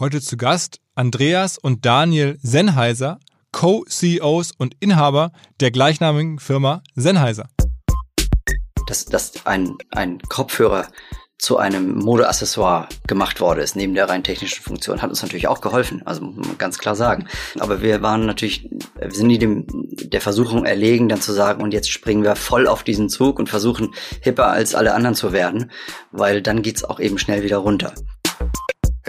Heute zu Gast Andreas und Daniel Sennheiser, Co-CEOs und Inhaber der gleichnamigen Firma Sennheiser. Dass, dass ein, ein Kopfhörer zu einem Modeaccessoire gemacht worden ist, neben der rein technischen Funktion, hat uns natürlich auch geholfen, also muss man ganz klar sagen. Aber wir waren natürlich, wir sind nie dem, der Versuchung erlegen, dann zu sagen, und jetzt springen wir voll auf diesen Zug und versuchen hipper als alle anderen zu werden, weil dann geht's auch eben schnell wieder runter.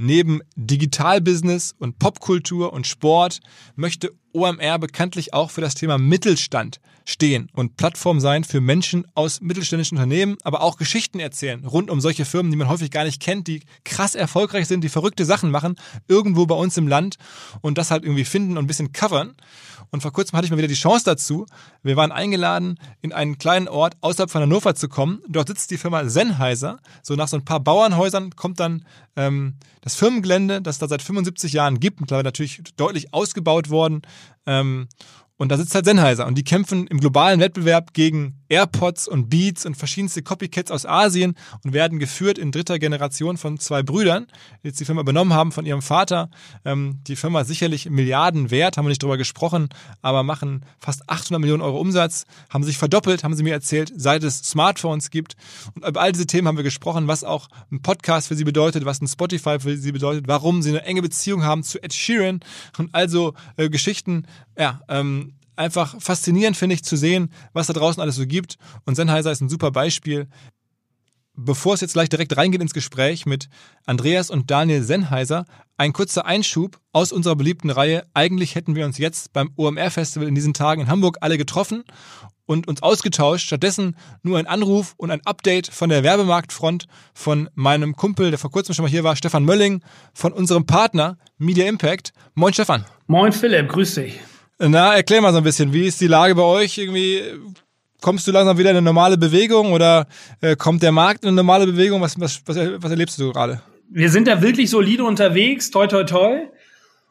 Neben Digitalbusiness und Popkultur und Sport möchte OMR bekanntlich auch für das Thema Mittelstand stehen und Plattform sein für Menschen aus mittelständischen Unternehmen, aber auch Geschichten erzählen rund um solche Firmen, die man häufig gar nicht kennt, die krass erfolgreich sind, die verrückte Sachen machen, irgendwo bei uns im Land und das halt irgendwie finden und ein bisschen covern. Und vor kurzem hatte ich mal wieder die Chance dazu. Wir waren eingeladen, in einen kleinen Ort außerhalb von Hannover zu kommen. Dort sitzt die Firma Sennheiser. So nach so ein paar Bauernhäusern kommt dann ähm, das Firmengelände, das da seit 75 Jahren gibt, mittlerweile natürlich deutlich ausgebaut worden. Ähm, und da sitzt halt Sennheiser und die kämpfen im globalen Wettbewerb gegen AirPods und Beats und verschiedenste Copycats aus Asien und werden geführt in dritter Generation von zwei Brüdern, die jetzt die Firma übernommen haben von ihrem Vater. Ähm, die Firma sicherlich Milliarden wert, haben wir nicht drüber gesprochen, aber machen fast 800 Millionen Euro Umsatz, haben sich verdoppelt, haben sie mir erzählt, seit es Smartphones gibt. Und über all diese Themen haben wir gesprochen, was auch ein Podcast für sie bedeutet, was ein Spotify für sie bedeutet, warum sie eine enge Beziehung haben zu Ed Sheeran und also äh, Geschichten, ja, ähm, einfach faszinierend, finde ich, zu sehen, was da draußen alles so gibt. Und Sennheiser ist ein super Beispiel. Bevor es jetzt gleich direkt reingeht ins Gespräch mit Andreas und Daniel Sennheiser, ein kurzer Einschub aus unserer beliebten Reihe. Eigentlich hätten wir uns jetzt beim OMR-Festival in diesen Tagen in Hamburg alle getroffen und uns ausgetauscht. Stattdessen nur ein Anruf und ein Update von der Werbemarktfront von meinem Kumpel, der vor kurzem schon mal hier war, Stefan Mölling, von unserem Partner Media Impact. Moin Stefan. Moin Philipp, grüß dich. Na, erklär mal so ein bisschen, wie ist die Lage bei euch? Irgendwie kommst du langsam wieder in eine normale Bewegung oder äh, kommt der Markt in eine normale Bewegung? Was, was, was, was erlebst du gerade? Wir sind da wirklich solide unterwegs, toi toi toi.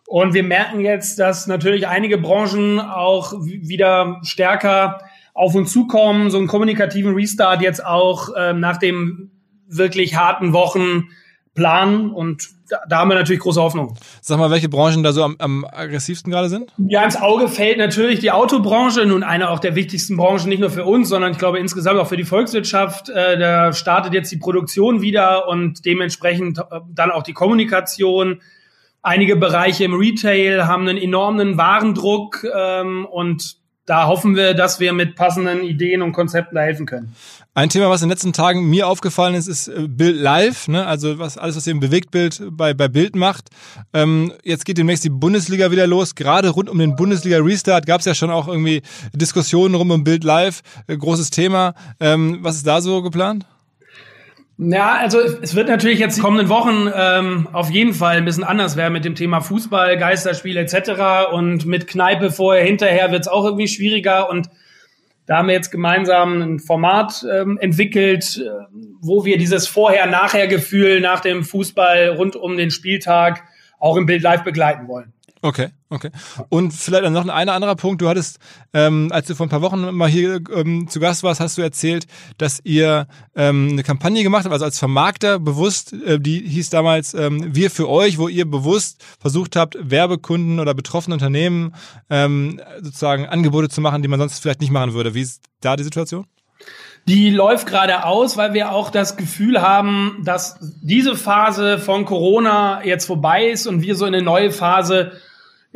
Und wir merken jetzt, dass natürlich einige Branchen auch wieder stärker auf uns zukommen, so einen kommunikativen Restart jetzt auch ähm, nach dem wirklich harten Wochen planen und da, da, haben wir natürlich große Hoffnung. Sag mal, welche Branchen da so am, am aggressivsten gerade sind? Ja, ins Auge fällt natürlich die Autobranche, nun eine auch der wichtigsten Branchen, nicht nur für uns, sondern ich glaube insgesamt auch für die Volkswirtschaft. Äh, da startet jetzt die Produktion wieder und dementsprechend äh, dann auch die Kommunikation. Einige Bereiche im Retail haben einen enormen Warendruck ähm, und da hoffen wir, dass wir mit passenden Ideen und Konzepten da helfen können. Ein Thema, was in den letzten Tagen mir aufgefallen ist, ist äh, Bild Live, ne? also was alles, was ihr im Bewegtbild bei, bei Bild macht. Ähm, jetzt geht demnächst die Bundesliga wieder los. Gerade rund um den Bundesliga-Restart gab es ja schon auch irgendwie Diskussionen rum um Bild Live. Äh, großes Thema. Ähm, was ist da so geplant? Ja, also es wird natürlich jetzt die kommenden Wochen ähm, auf jeden Fall ein bisschen anders werden mit dem Thema Fußball, Geisterspiel etc. Und mit Kneipe vorher, hinterher wird es auch irgendwie schwieriger. Und da haben wir jetzt gemeinsam ein Format ähm, entwickelt, äh, wo wir dieses Vorher-Nachher-Gefühl nach dem Fußball rund um den Spieltag auch im Bild live begleiten wollen. Okay, okay. Und vielleicht noch ein anderer Punkt. Du hattest, ähm, als du vor ein paar Wochen mal hier ähm, zu Gast warst, hast du erzählt, dass ihr ähm, eine Kampagne gemacht habt, also als Vermarkter bewusst, äh, die hieß damals ähm, Wir für euch, wo ihr bewusst versucht habt, Werbekunden oder betroffene Unternehmen ähm, sozusagen Angebote zu machen, die man sonst vielleicht nicht machen würde. Wie ist da die Situation? Die läuft gerade aus, weil wir auch das Gefühl haben, dass diese Phase von Corona jetzt vorbei ist und wir so in eine neue Phase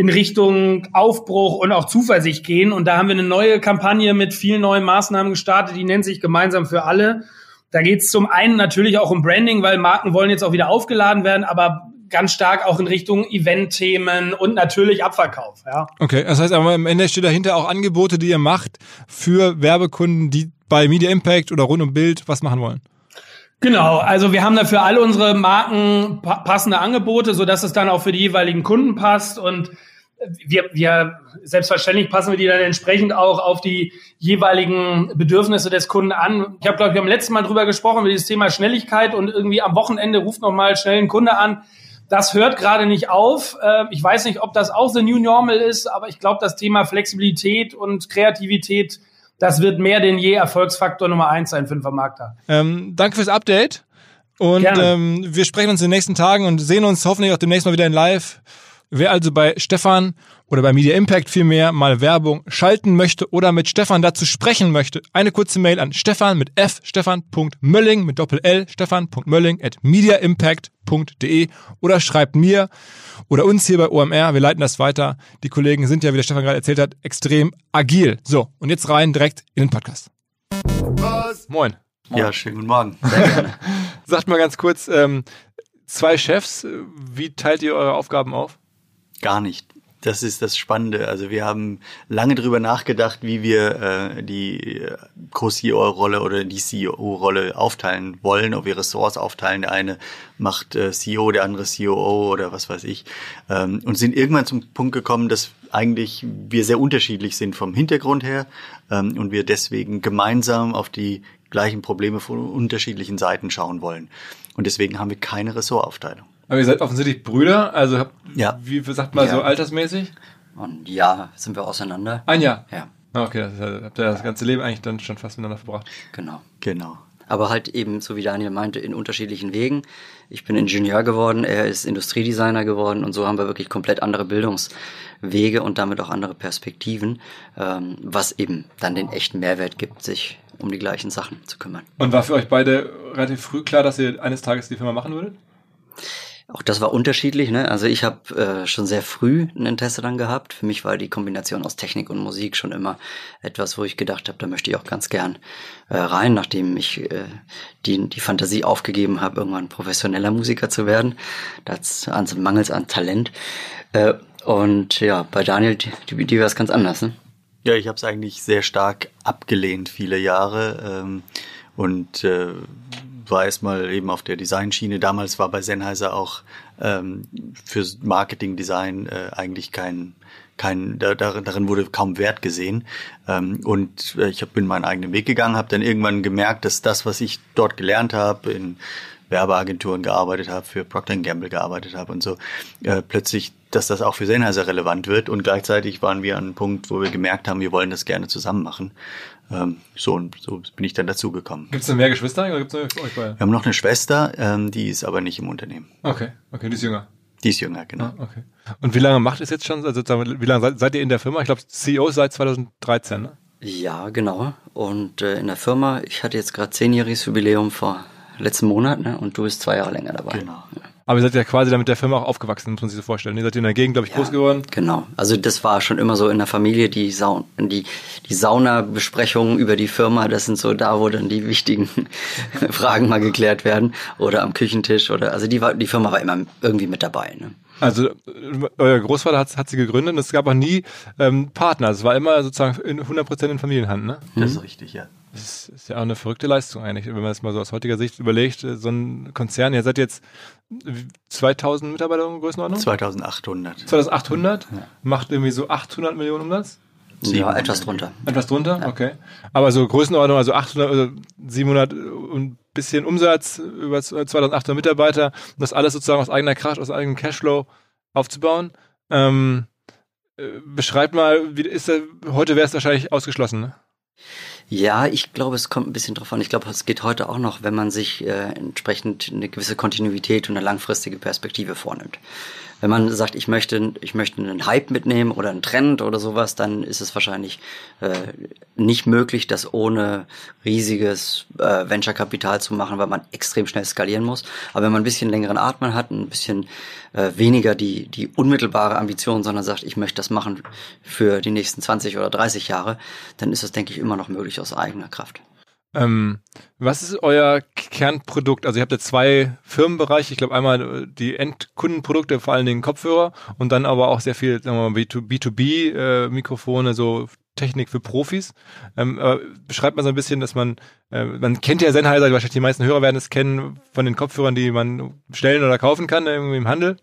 in Richtung Aufbruch und auch Zuversicht gehen. Und da haben wir eine neue Kampagne mit vielen neuen Maßnahmen gestartet, die nennt sich Gemeinsam für alle. Da geht es zum einen natürlich auch um Branding, weil Marken wollen jetzt auch wieder aufgeladen werden, aber ganz stark auch in Richtung Event-Themen und natürlich Abverkauf. Ja. Okay, das heißt aber am Ende steht dahinter auch Angebote, die ihr macht für Werbekunden, die bei Media Impact oder rund um Bild was machen wollen. Genau, also wir haben da für alle unsere Marken passende Angebote, so dass es dann auch für die jeweiligen Kunden passt und wir, wir selbstverständlich passen wir die dann entsprechend auch auf die jeweiligen Bedürfnisse des Kunden an. Ich habe glaube ich beim letzten Mal drüber gesprochen über dieses Thema Schnelligkeit und irgendwie am Wochenende ruft noch mal schnell ein Kunde an. Das hört gerade nicht auf. Ähm, ich weiß nicht, ob das auch the new normal ist, aber ich glaube, das Thema Flexibilität und Kreativität das wird mehr denn je Erfolgsfaktor Nummer eins sein für den Vermarkter. Ähm, danke fürs Update. Und ähm, wir sprechen uns in den nächsten Tagen und sehen uns hoffentlich auch demnächst mal wieder in Live. Wer also bei Stefan oder bei Media Impact vielmehr mal Werbung schalten möchte oder mit Stefan dazu sprechen möchte, eine kurze Mail an Stefan mit f, stefan.mölling mit Doppel L, stefan.mölling at mediaimpact.de oder schreibt mir oder uns hier bei OMR. Wir leiten das weiter. Die Kollegen sind ja, wie der Stefan gerade erzählt hat, extrem agil. So, und jetzt rein direkt in den Podcast. Was? Moin. Ja, schönen guten Morgen. Sehr gerne. Sagt mal ganz kurz, ähm, zwei Chefs, wie teilt ihr eure Aufgaben auf? Gar nicht. Das ist das Spannende. Also wir haben lange drüber nachgedacht, wie wir äh, die Co-CEO-Rolle oder die CEO-Rolle aufteilen wollen, ob wir Ressorts aufteilen. Der eine macht äh, CEO, der andere COO oder was weiß ich. Ähm, und sind irgendwann zum Punkt gekommen, dass eigentlich wir sehr unterschiedlich sind vom Hintergrund her ähm, und wir deswegen gemeinsam auf die gleichen Probleme von unterschiedlichen Seiten schauen wollen. Und deswegen haben wir keine Ressortaufteilung. Aber ihr seid offensichtlich Brüder, also habt, ja. wie sagt man ja. so altersmäßig? Und ja, sind wir auseinander. Ein Jahr? Ja. Ah, okay, das habt ihr das ganze Leben eigentlich dann schon fast miteinander verbracht. Genau. Genau. Aber halt eben, so wie Daniel meinte, in unterschiedlichen Wegen. Ich bin Ingenieur geworden, er ist Industriedesigner geworden und so haben wir wirklich komplett andere Bildungswege und damit auch andere Perspektiven, ähm, was eben dann den echten Mehrwert gibt, sich um die gleichen Sachen zu kümmern. Und war für euch beide relativ früh klar, dass ihr eines Tages die Firma machen würdet? Auch das war unterschiedlich. Ne? Also ich habe äh, schon sehr früh ein Interesse dann gehabt. Für mich war die Kombination aus Technik und Musik schon immer etwas, wo ich gedacht habe, da möchte ich auch ganz gern äh, rein, nachdem ich äh, die, die Fantasie aufgegeben habe, irgendwann professioneller Musiker zu werden. Das also mangels an Talent. Äh, und ja, bei Daniel, die, die war es ganz anders. Ne? Ja, ich habe es eigentlich sehr stark abgelehnt, viele Jahre. Ähm, und äh, war erstmal eben auf der Designschiene. Damals war bei Sennheiser auch ähm, für Marketing, Design äh, eigentlich kein, kein da, darin wurde kaum Wert gesehen. Ähm, und äh, ich bin meinen eigenen Weg gegangen, habe dann irgendwann gemerkt, dass das, was ich dort gelernt habe, in Werbeagenturen gearbeitet habe, für Procter Gamble gearbeitet habe und so, äh, plötzlich, dass das auch für Sennheiser relevant wird. Und gleichzeitig waren wir an einem Punkt, wo wir gemerkt haben, wir wollen das gerne zusammen machen. Ähm, so, und so bin ich dann dazugekommen. Gibt es noch mehr Geschwister oder gibt's noch euch beide? Wir haben noch eine Schwester, ähm, die ist aber nicht im Unternehmen. Okay, okay, die ist jünger. Die ist jünger, genau. Ah, okay. Und wie lange macht es jetzt schon? Also wie lange seid, seid ihr in der Firma? Ich glaube, CEO seit 2013, ne? Ja, genau. Und äh, in der Firma, ich hatte jetzt gerade zehnjähriges Jubiläum vor letzten Monat, ne? Und du bist zwei Jahre länger dabei. Genau. Ja. Aber ihr seid ja quasi damit der Firma auch aufgewachsen, muss man sich so vorstellen. Ihr seid in der Gegend, glaube ich, ja, groß geworden. Genau. Also das war schon immer so in der Familie, die, Saun die, die Sauna-Besprechungen über die Firma, das sind so da, wo dann die wichtigen Fragen mal geklärt werden. Oder am Küchentisch oder also die, war, die Firma war immer irgendwie mit dabei. Ne? Also euer Großvater hat, hat sie gegründet und es gab auch nie ähm, Partner. Es war immer sozusagen in 100% in Familienhand, ne? Das ist richtig, ja. Das ist ja auch eine verrückte Leistung eigentlich, wenn man das mal so aus heutiger Sicht überlegt. So ein Konzern, ihr seid jetzt 2000 Mitarbeiter in Größenordnung? 2800. 2800? Ja. Macht irgendwie so 800 Millionen Umsatz? Ja, etwas drunter. Etwas drunter? Ja. Okay. Aber so Größenordnung, also 800, also 700 und bisschen Umsatz, über 2800 Mitarbeiter, das alles sozusagen aus eigener Kraft, aus eigenem Cashflow aufzubauen. Ähm, äh, beschreibt mal, wie ist das, heute wäre es wahrscheinlich ausgeschlossen, ne? Ja, ich glaube, es kommt ein bisschen drauf an. Ich glaube, es geht heute auch noch, wenn man sich äh, entsprechend eine gewisse Kontinuität und eine langfristige Perspektive vornimmt. Wenn man sagt, ich möchte, ich möchte einen Hype mitnehmen oder einen Trend oder sowas, dann ist es wahrscheinlich äh, nicht möglich, das ohne riesiges äh, Venture-Kapital zu machen, weil man extrem schnell skalieren muss. Aber wenn man ein bisschen längeren Atmen hat, ein bisschen äh, weniger die, die unmittelbare Ambition, sondern sagt, ich möchte das machen für die nächsten 20 oder 30 Jahre, dann ist das, denke ich, immer noch möglich aus eigener Kraft. Ähm, was ist euer Kernprodukt? Also ihr habt ja zwei Firmenbereiche. Ich glaube einmal die Endkundenprodukte, vor allen Dingen Kopfhörer und dann aber auch sehr viel sagen wir mal, B2B äh, so Technik für Profis. Ähm, beschreibt mal so ein bisschen, dass man, äh, man kennt ja Sennheiser, wahrscheinlich die meisten Hörer werden es kennen von den Kopfhörern, die man stellen oder kaufen kann irgendwie im Handel.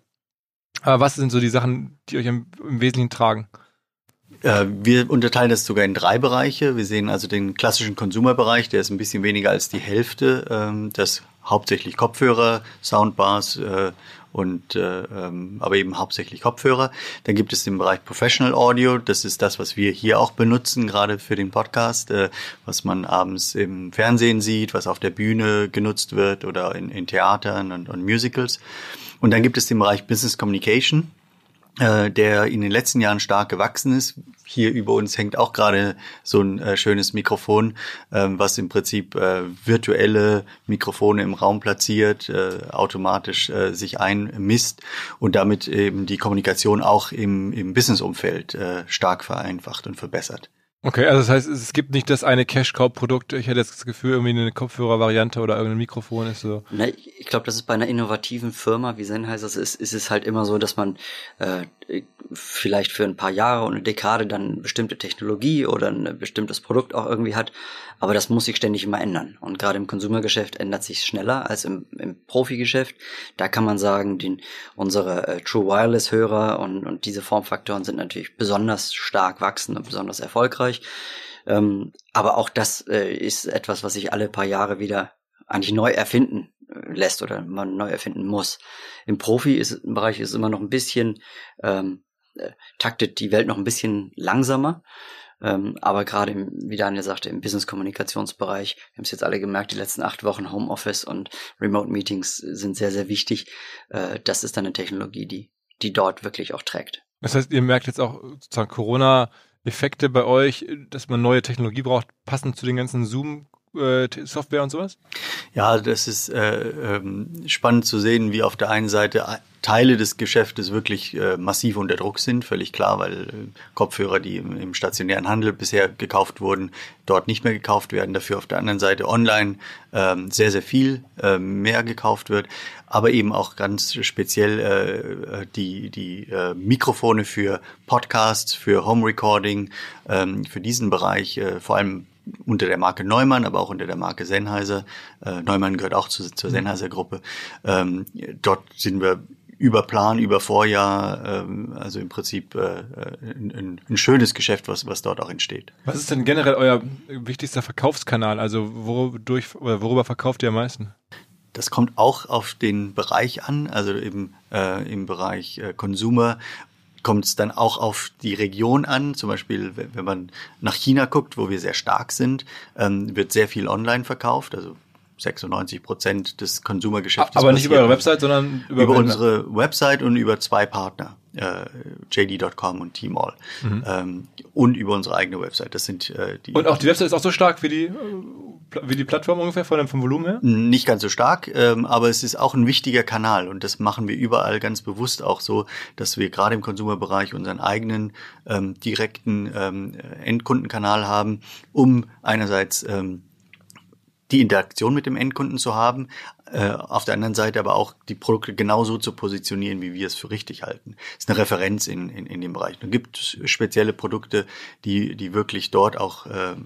Aber was sind so die Sachen, die euch im, im Wesentlichen tragen? Wir unterteilen das sogar in drei Bereiche. Wir sehen also den klassischen Consumer-Bereich, der ist ein bisschen weniger als die Hälfte. Ähm, das hauptsächlich Kopfhörer, Soundbars äh, und äh, ähm, aber eben hauptsächlich Kopfhörer. Dann gibt es den Bereich Professional Audio. Das ist das, was wir hier auch benutzen, gerade für den Podcast, was man abends im Fernsehen sieht, was auf der Bühne genutzt wird oder in, in Theatern und, und Musicals. Und dann gibt es den Bereich Business Communication äh, der in den letzten Jahren stark gewachsen ist. Hier über uns hängt auch gerade so ein äh, schönes Mikrofon, ähm, was im Prinzip äh, virtuelle Mikrofone im Raum platziert, äh, automatisch äh, sich einmisst und damit eben die Kommunikation auch im, im Businessumfeld äh, stark vereinfacht und verbessert. Okay, also das heißt, es gibt nicht das eine Cash-Cow-Produkt. Ich hätte jetzt das Gefühl, irgendwie eine Kopfhörer-Variante oder irgendein Mikrofon ist so. Na, ich glaube, das ist bei einer innovativen Firma wie Sennheiser ist, ist es halt immer so, dass man äh, vielleicht für ein paar Jahre und eine Dekade dann eine bestimmte Technologie oder ein bestimmtes Produkt auch irgendwie hat. Aber das muss sich ständig immer ändern. Und gerade im Konsumergeschäft ändert sich schneller als im, im Profigeschäft. Da kann man sagen, den, unsere äh, True Wireless-Hörer und, und diese Formfaktoren sind natürlich besonders stark wachsend und besonders erfolgreich. Ähm, aber auch das äh, ist etwas, was sich alle paar Jahre wieder eigentlich neu erfinden lässt oder man neu erfinden muss. Im Profi-Bereich ist es immer noch ein bisschen, ähm, äh, taktet die Welt noch ein bisschen langsamer. Ähm, aber gerade, im, wie Daniel sagte, im Business-Kommunikationsbereich, wir haben es jetzt alle gemerkt, die letzten acht Wochen Homeoffice und Remote-Meetings sind sehr, sehr wichtig. Äh, das ist dann eine Technologie, die, die dort wirklich auch trägt. Das heißt, ihr merkt jetzt auch sozusagen Corona-Effekte bei euch, dass man neue Technologie braucht, passend zu den ganzen Zoom äh, Software und sowas? Ja, das ist äh, ähm, spannend zu sehen, wie auf der einen Seite Teile des Geschäftes wirklich äh, massiv unter Druck sind, völlig klar, weil äh, Kopfhörer, die im, im, stationären Handel bisher gekauft wurden, dort nicht mehr gekauft werden, dafür auf der anderen Seite online ähm, sehr, sehr viel äh, mehr gekauft wird, aber eben auch ganz speziell äh, die, die äh, Mikrofone für Podcasts, für Home Recording, ähm, für diesen Bereich, äh, vor allem unter der Marke Neumann, aber auch unter der Marke Sennheiser. Äh, Neumann gehört auch zu, zur mhm. Sennheiser-Gruppe. Ähm, dort sind wir über Plan, über Vorjahr, ähm, also im Prinzip äh, ein, ein, schönes Geschäft, was, was dort auch entsteht. Was ist denn generell euer wichtigster Verkaufskanal? Also wodurch, worüber verkauft ihr am meisten? Das kommt auch auf den Bereich an, also im, äh, im Bereich äh, Consumer kommt es dann auch auf die Region an. Zum Beispiel, wenn man nach China guckt, wo wir sehr stark sind, ähm, wird sehr viel online verkauft. Also 96 Prozent des Konsumergeschäftes. Aber nicht über eure Website, sondern über, über unsere Website und über zwei Partner, äh, JD.com und Tmall. Mhm. Ähm, und über unsere eigene Website. Das sind äh, die. Und auch die Website ist auch so stark wie die, wie die Plattform ungefähr von dem, vom Volumen her? Nicht ganz so stark, ähm, aber es ist auch ein wichtiger Kanal und das machen wir überall ganz bewusst auch so, dass wir gerade im Konsumerbereich unseren eigenen ähm, direkten ähm, Endkundenkanal haben, um einerseits ähm, die Interaktion mit dem Endkunden zu haben, äh, auf der anderen Seite aber auch die Produkte genauso zu positionieren, wie wir es für richtig halten. Das ist eine Referenz in, in, in dem Bereich. Es gibt spezielle Produkte, die, die wirklich dort auch äh, äh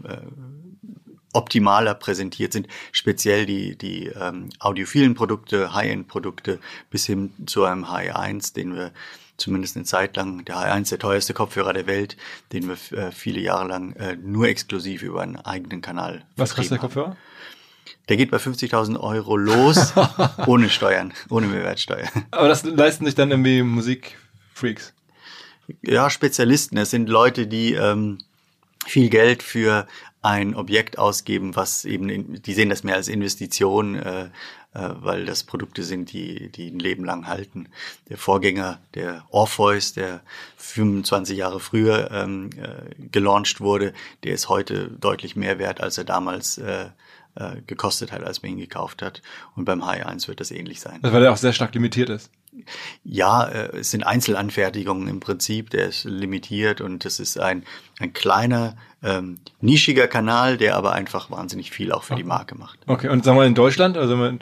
optimaler präsentiert sind, speziell die, die ähm, audiophilen Produkte, High-End-Produkte bis hin zu einem Hi1, den wir zumindest eine Zeit lang, der Hi1, der teuerste Kopfhörer der Welt, den wir äh, viele Jahre lang äh, nur exklusiv über einen eigenen Kanal Was kostet der Kopfhörer? Der geht bei 50.000 Euro los, ohne Steuern, ohne Mehrwertsteuer. Aber das leisten sich dann irgendwie Musikfreaks. Ja, Spezialisten. Es sind Leute, die ähm, viel Geld für ein Objekt ausgeben, was eben, in, die sehen das mehr als Investition, äh, äh, weil das Produkte sind, die, die ein Leben lang halten. Der Vorgänger, der Orpheus, der 25 Jahre früher ähm, äh, gelauncht wurde, der ist heute deutlich mehr wert, als er damals äh, äh, gekostet hat, als man ihn gekauft hat. Und beim Hi1 wird das ähnlich sein. Also weil er auch sehr stark limitiert ist. Ja, äh, es sind Einzelanfertigungen im Prinzip, der ist limitiert und es ist ein, ein kleiner, ähm, nischiger Kanal, der aber einfach wahnsinnig viel auch für die Marke macht. Okay, und sagen wir in Deutschland, also man,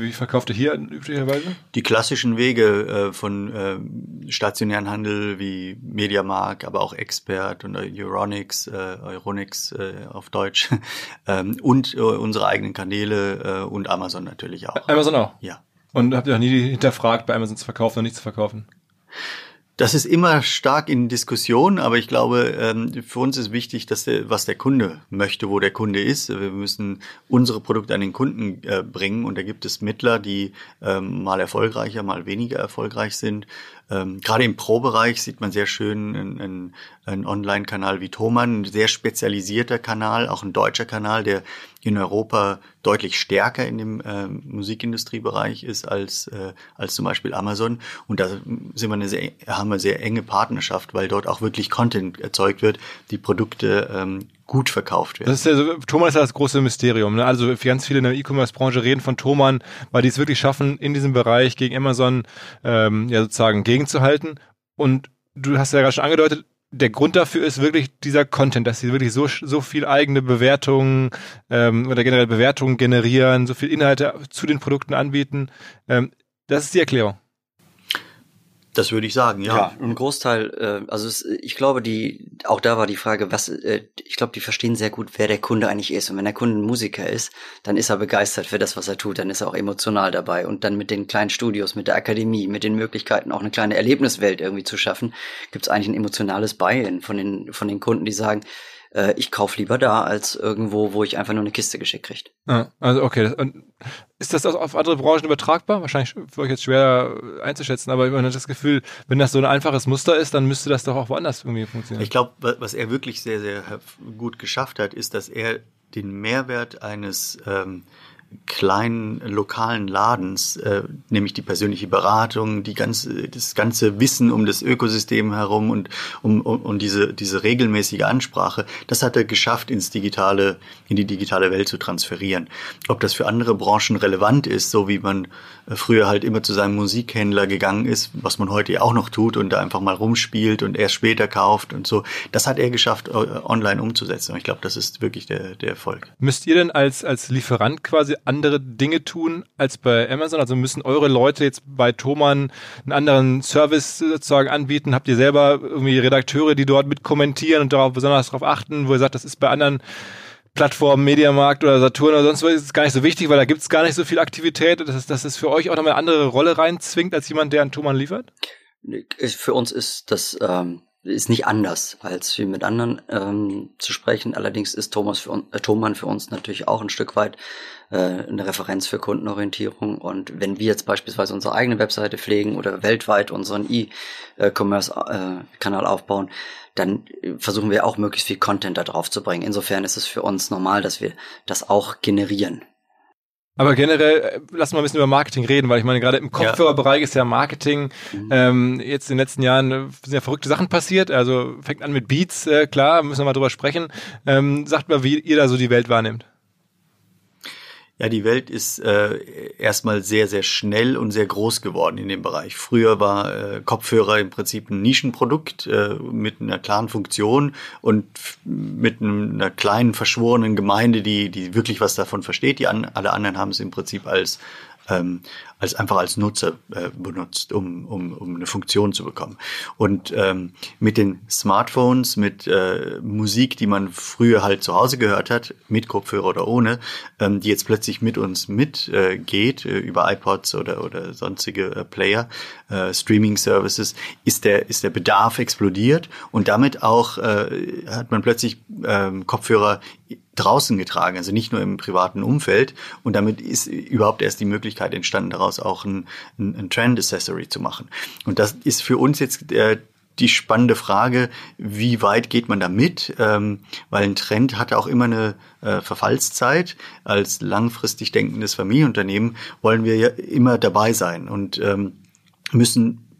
wie verkauft ihr hier üblicherweise? Die klassischen Wege äh, von äh, stationären Handel wie Mediamarkt, aber auch Expert und Euronics, äh, Euronics äh, auf Deutsch ähm, und äh, unsere eigenen Kanäle äh, und Amazon natürlich auch. Amazon auch? Ja. Und habt ihr auch nie hinterfragt, bei Amazon zu verkaufen oder nicht zu verkaufen? Das ist immer stark in Diskussion, aber ich glaube, ähm, für uns ist wichtig, dass der, was der Kunde möchte, wo der Kunde ist. Wir müssen unsere Produkte an den Kunden äh, bringen und da gibt es Mittler, die ähm, mal erfolgreicher, mal weniger erfolgreich sind. Ähm, gerade im Pro-Bereich sieht man sehr schön einen, einen Online-Kanal wie Thomann, ein sehr spezialisierter Kanal, auch ein deutscher Kanal, der in Europa deutlich stärker in dem äh, Musikindustriebereich ist als, äh, als zum Beispiel Amazon. Und da sind wir eine sehr, haben wir eine sehr enge Partnerschaft, weil dort auch wirklich Content erzeugt wird, die Produkte ähm, gut verkauft werden. Das ist ja so, Thomann ist ja das große Mysterium. Ne? Also ganz viele in der E-Commerce-Branche reden von Thomann, weil die es wirklich schaffen, in diesem Bereich gegen Amazon ähm, ja sozusagen gegenzuhalten. Und du hast ja gerade schon angedeutet, der Grund dafür ist wirklich dieser Content, dass sie wirklich so, so viel eigene Bewertungen ähm, oder generell Bewertungen generieren, so viel Inhalte zu den Produkten anbieten. Ähm, das ist die Erklärung. Das würde ich sagen, ja. Ja, ein Großteil, äh, also es, ich glaube, die, auch da war die Frage, was, äh, ich glaube, die verstehen sehr gut, wer der Kunde eigentlich ist. Und wenn der Kunde ein Musiker ist, dann ist er begeistert für das, was er tut, dann ist er auch emotional dabei. Und dann mit den kleinen Studios, mit der Akademie, mit den Möglichkeiten, auch eine kleine Erlebniswelt irgendwie zu schaffen, gibt es eigentlich ein emotionales Buy-in von den, von den Kunden, die sagen, äh, ich kaufe lieber da als irgendwo, wo ich einfach nur eine Kiste geschickt kriege. Ja, also okay. Und ist das auf andere Branchen übertragbar? Wahrscheinlich für euch jetzt schwer einzuschätzen, aber man hat das Gefühl, wenn das so ein einfaches Muster ist, dann müsste das doch auch woanders irgendwie funktionieren. Ich glaube, was er wirklich sehr, sehr gut geschafft hat, ist, dass er den Mehrwert eines ähm, kleinen lokalen Ladens, äh, nämlich die persönliche Beratung, die ganze, das ganze Wissen um das Ökosystem herum und um, um, um diese, diese regelmäßige Ansprache, das hat er geschafft, ins digitale, in die digitale Welt zu transferieren. Ob das für andere Branchen relevant ist, so wie man äh, früher halt immer zu seinem Musikhändler gegangen ist, was man heute ja auch noch tut und da einfach mal rumspielt und erst später kauft und so, das hat er geschafft, äh, online umzusetzen. Und ich glaube, das ist wirklich der, der Erfolg. Müsst ihr denn als, als Lieferant quasi andere Dinge tun als bei Amazon? Also müssen eure Leute jetzt bei Thomann einen anderen Service sozusagen anbieten? Habt ihr selber irgendwie Redakteure, die dort mit kommentieren und darauf besonders darauf achten, wo ihr sagt, das ist bei anderen Plattformen, Mediamarkt oder Saturn oder sonst was ist gar nicht so wichtig, weil da gibt es gar nicht so viel Aktivität, dass dass es für euch auch nochmal eine andere Rolle reinzwingt als jemand, der einen Thomann liefert? Für uns ist das ähm, ist nicht anders, als viel mit anderen ähm, zu sprechen. Allerdings ist Thomas für uns, äh, Thomann für uns natürlich auch ein Stück weit äh, eine Referenz für Kundenorientierung. Und wenn wir jetzt beispielsweise unsere eigene Webseite pflegen oder weltweit unseren E-Commerce-Kanal aufbauen, dann versuchen wir auch möglichst viel Content da drauf zu bringen. Insofern ist es für uns normal, dass wir das auch generieren. Aber generell, äh, lass mal ein bisschen über Marketing reden, weil ich meine, gerade im Kopfhörerbereich ja. ist ja Marketing, mhm. ähm, jetzt in den letzten Jahren äh, sind ja verrückte Sachen passiert, also fängt an mit Beats, äh, klar, müssen wir mal drüber sprechen. Ähm, sagt mal, wie ihr da so die Welt wahrnehmt. Ja, die Welt ist äh, erstmal sehr, sehr schnell und sehr groß geworden in dem Bereich. Früher war äh, Kopfhörer im Prinzip ein Nischenprodukt äh, mit einer klaren Funktion und mit einer kleinen verschworenen Gemeinde, die, die wirklich was davon versteht. Die an, alle anderen haben es im Prinzip als ähm, als einfach als Nutzer äh, benutzt, um, um, um eine Funktion zu bekommen. Und ähm, mit den Smartphones, mit äh, Musik, die man früher halt zu Hause gehört hat, mit Kopfhörer oder ohne, ähm, die jetzt plötzlich mit uns mitgeht, äh, äh, über iPods oder, oder sonstige äh, Player, äh, Streaming-Services, ist der, ist der Bedarf explodiert und damit auch äh, hat man plötzlich ähm, Kopfhörer draußen getragen, also nicht nur im privaten Umfeld. Und damit ist überhaupt erst die Möglichkeit entstanden, daraus auch ein, ein, ein Trend-Accessory zu machen. Und das ist für uns jetzt äh, die spannende Frage, wie weit geht man da mit? Ähm, weil ein Trend hat auch immer eine äh, Verfallszeit. Als langfristig denkendes Familienunternehmen wollen wir ja immer dabei sein und ähm, müssen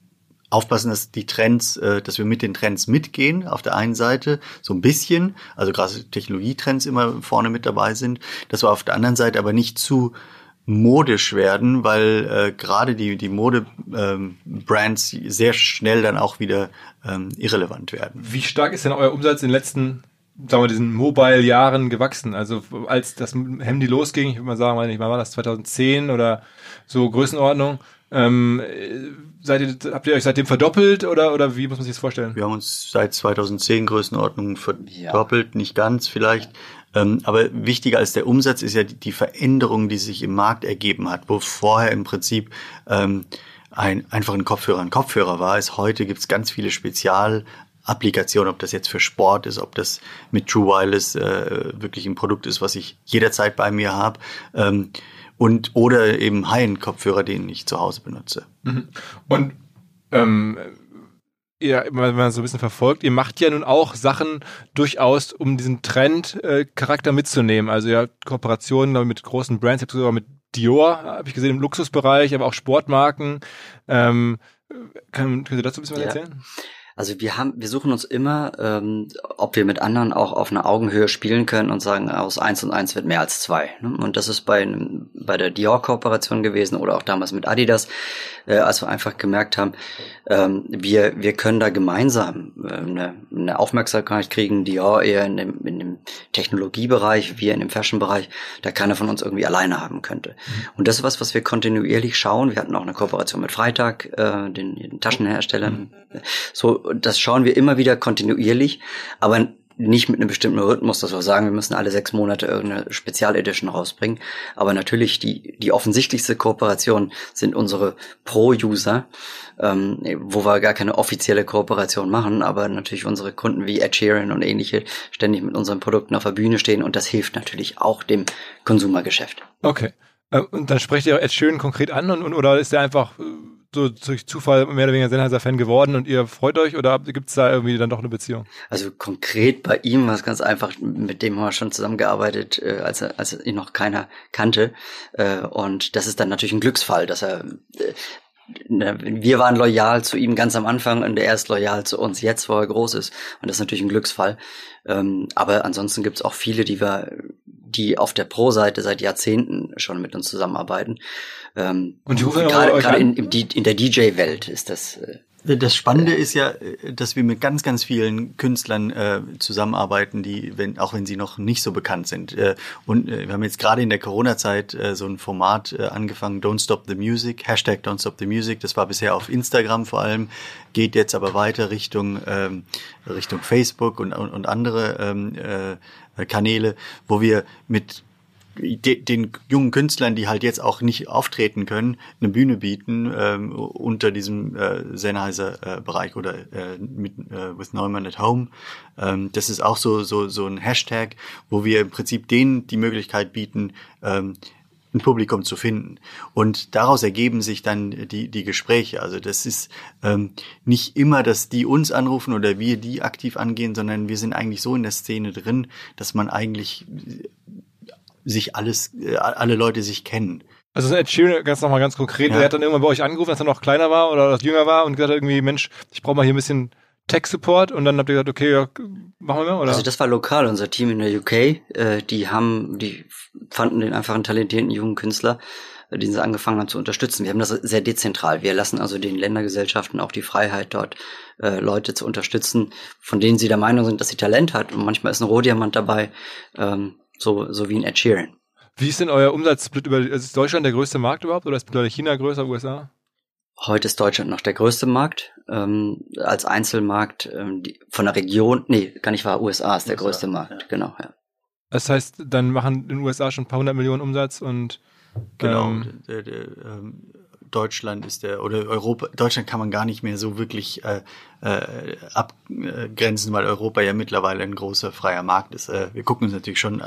aufpassen, dass die Trends, äh, dass wir mit den Trends mitgehen, auf der einen Seite so ein bisschen, also gerade Technologietrends immer vorne mit dabei sind, dass wir auf der anderen Seite aber nicht zu modisch werden, weil äh, gerade die, die Mode-Brands ähm, sehr schnell dann auch wieder ähm, irrelevant werden. Wie stark ist denn euer Umsatz in den letzten sagen wir, diesen Mobile-Jahren gewachsen. Also als das Handy losging, ich würde mal sagen, wann war das 2010 oder so Größenordnung, ähm, seid ihr, habt ihr euch seitdem verdoppelt oder, oder wie muss man sich das vorstellen? Wir haben uns seit 2010 Größenordnung verdoppelt, ja. nicht ganz vielleicht. Ähm, aber wichtiger als der Umsatz ist ja die, die, Veränderung, die sich im Markt ergeben hat, wo vorher im Prinzip ähm, ein, einfach ein Kopfhörer ein Kopfhörer war, ist heute gibt's ganz viele Spezial Applikation, ob das jetzt für Sport ist, ob das mit True Wireless äh, wirklich ein Produkt ist, was ich jederzeit bei mir habe. Ähm, und oder eben High-End-Kopfhörer, den ich zu Hause benutze. Mhm. Und ähm, ihr, wenn man so ein bisschen verfolgt, ihr macht ja nun auch Sachen durchaus, um diesen Trend-Charakter äh, mitzunehmen. Also ja, Kooperationen mit großen Brands, ich habe sogar mit Dior, habe ich gesehen, im Luxusbereich, aber auch Sportmarken. Ähm, kann, können Sie dazu ein bisschen was ja. erzählen? Also wir haben, wir suchen uns immer, ähm, ob wir mit anderen auch auf einer Augenhöhe spielen können und sagen, aus eins und eins wird mehr als zwei. Ne? Und das ist bei, bei der Dior-Kooperation gewesen oder auch damals mit Adidas, äh, als wir einfach gemerkt haben, ähm, wir, wir können da gemeinsam äh, eine, eine Aufmerksamkeit kriegen, Dior eher in dem, in dem Technologiebereich, wir in dem Fashion-Bereich, da keiner von uns irgendwie alleine haben könnte. Mhm. Und das ist was, was wir kontinuierlich schauen. Wir hatten auch eine Kooperation mit Freitag, äh, den, den Taschenherstellern. Mhm. So das schauen wir immer wieder kontinuierlich, aber nicht mit einem bestimmten Rhythmus, dass wir sagen, wir müssen alle sechs Monate irgendeine Spezialedition rausbringen. Aber natürlich die, die offensichtlichste Kooperation sind unsere Pro-User, ähm, wo wir gar keine offizielle Kooperation machen, aber natürlich unsere Kunden wie Ed Sheeran und ähnliche ständig mit unseren Produkten auf der Bühne stehen und das hilft natürlich auch dem Konsumergeschäft. Okay. Äh, und dann sprecht ihr Ed Sheeran konkret an und, und oder ist der einfach äh, so durch Zufall mehr oder weniger Sennheiser-Fan geworden und ihr freut euch oder gibt es da irgendwie dann doch eine Beziehung? Also konkret bei ihm war es ganz einfach, mit dem haben wir schon zusammengearbeitet, äh, als, als ihn noch keiner kannte. Äh, und das ist dann natürlich ein Glücksfall, dass er äh, wir waren loyal zu ihm ganz am Anfang und er ist loyal zu uns jetzt, wo er groß ist. Und das ist natürlich ein Glücksfall. Ähm, aber ansonsten gibt es auch viele, die wir, die auf der Pro-Seite seit Jahrzehnten schon mit uns zusammenarbeiten. Ähm, und die rufen gerade, gerade in, in, der DJ-Welt ist das. Äh, das Spannende ist ja, dass wir mit ganz, ganz vielen Künstlern äh, zusammenarbeiten, die, wenn, auch wenn sie noch nicht so bekannt sind. Äh, und äh, wir haben jetzt gerade in der Corona-Zeit äh, so ein Format äh, angefangen, Don't Stop the Music, Hashtag Don't Stop the Music. Das war bisher auf Instagram vor allem, geht jetzt aber weiter Richtung, ähm, Richtung Facebook und, und, und andere ähm, äh, Kanäle, wo wir mit den jungen Künstlern, die halt jetzt auch nicht auftreten können, eine Bühne bieten ähm, unter diesem äh, Sennheiser-Bereich äh, oder äh, mit äh, with Neumann at Home. Ähm, das ist auch so so so ein Hashtag, wo wir im Prinzip denen die Möglichkeit bieten, ähm, ein Publikum zu finden. Und daraus ergeben sich dann die, die Gespräche. Also das ist ähm, nicht immer, dass die uns anrufen oder wir die aktiv angehen, sondern wir sind eigentlich so in der Szene drin, dass man eigentlich sich alles, äh, alle Leute sich kennen. Also Ed Sheeran, ganz nochmal ganz konkret, ja. der hat dann irgendwann bei euch angerufen, als er noch kleiner war oder jünger war und gesagt hat irgendwie, Mensch, ich brauche mal hier ein bisschen Tech-Support und dann habt ihr gesagt, okay, ja, machen wir mal, oder? Also das war lokal, unser Team in der UK, äh, die haben, die fanden den einfach einen talentierten jungen Künstler, äh, den sie angefangen haben zu unterstützen. Wir haben das sehr dezentral. Wir lassen also den Ländergesellschaften auch die Freiheit, dort äh, Leute zu unterstützen, von denen sie der Meinung sind, dass sie Talent hat. Und manchmal ist ein Rohdiamant dabei. Ähm, so, so wie ein Ed Sheeran. Wie ist denn euer Umsatzsplit über, ist Deutschland der größte Markt überhaupt oder ist China größer, USA? Heute ist Deutschland noch der größte Markt. Ähm, als Einzelmarkt ähm, die, von der Region, nee, gar nicht wahr, USA ist der USA, größte Markt, ja. genau, ja. Das heißt, dann machen in den USA schon ein paar hundert Millionen Umsatz und genau. Ähm, der, der, ähm, Deutschland ist der oder Europa Deutschland kann man gar nicht mehr so wirklich äh, äh, abgrenzen, weil Europa ja mittlerweile ein großer freier Markt ist. Äh, wir gucken uns natürlich schon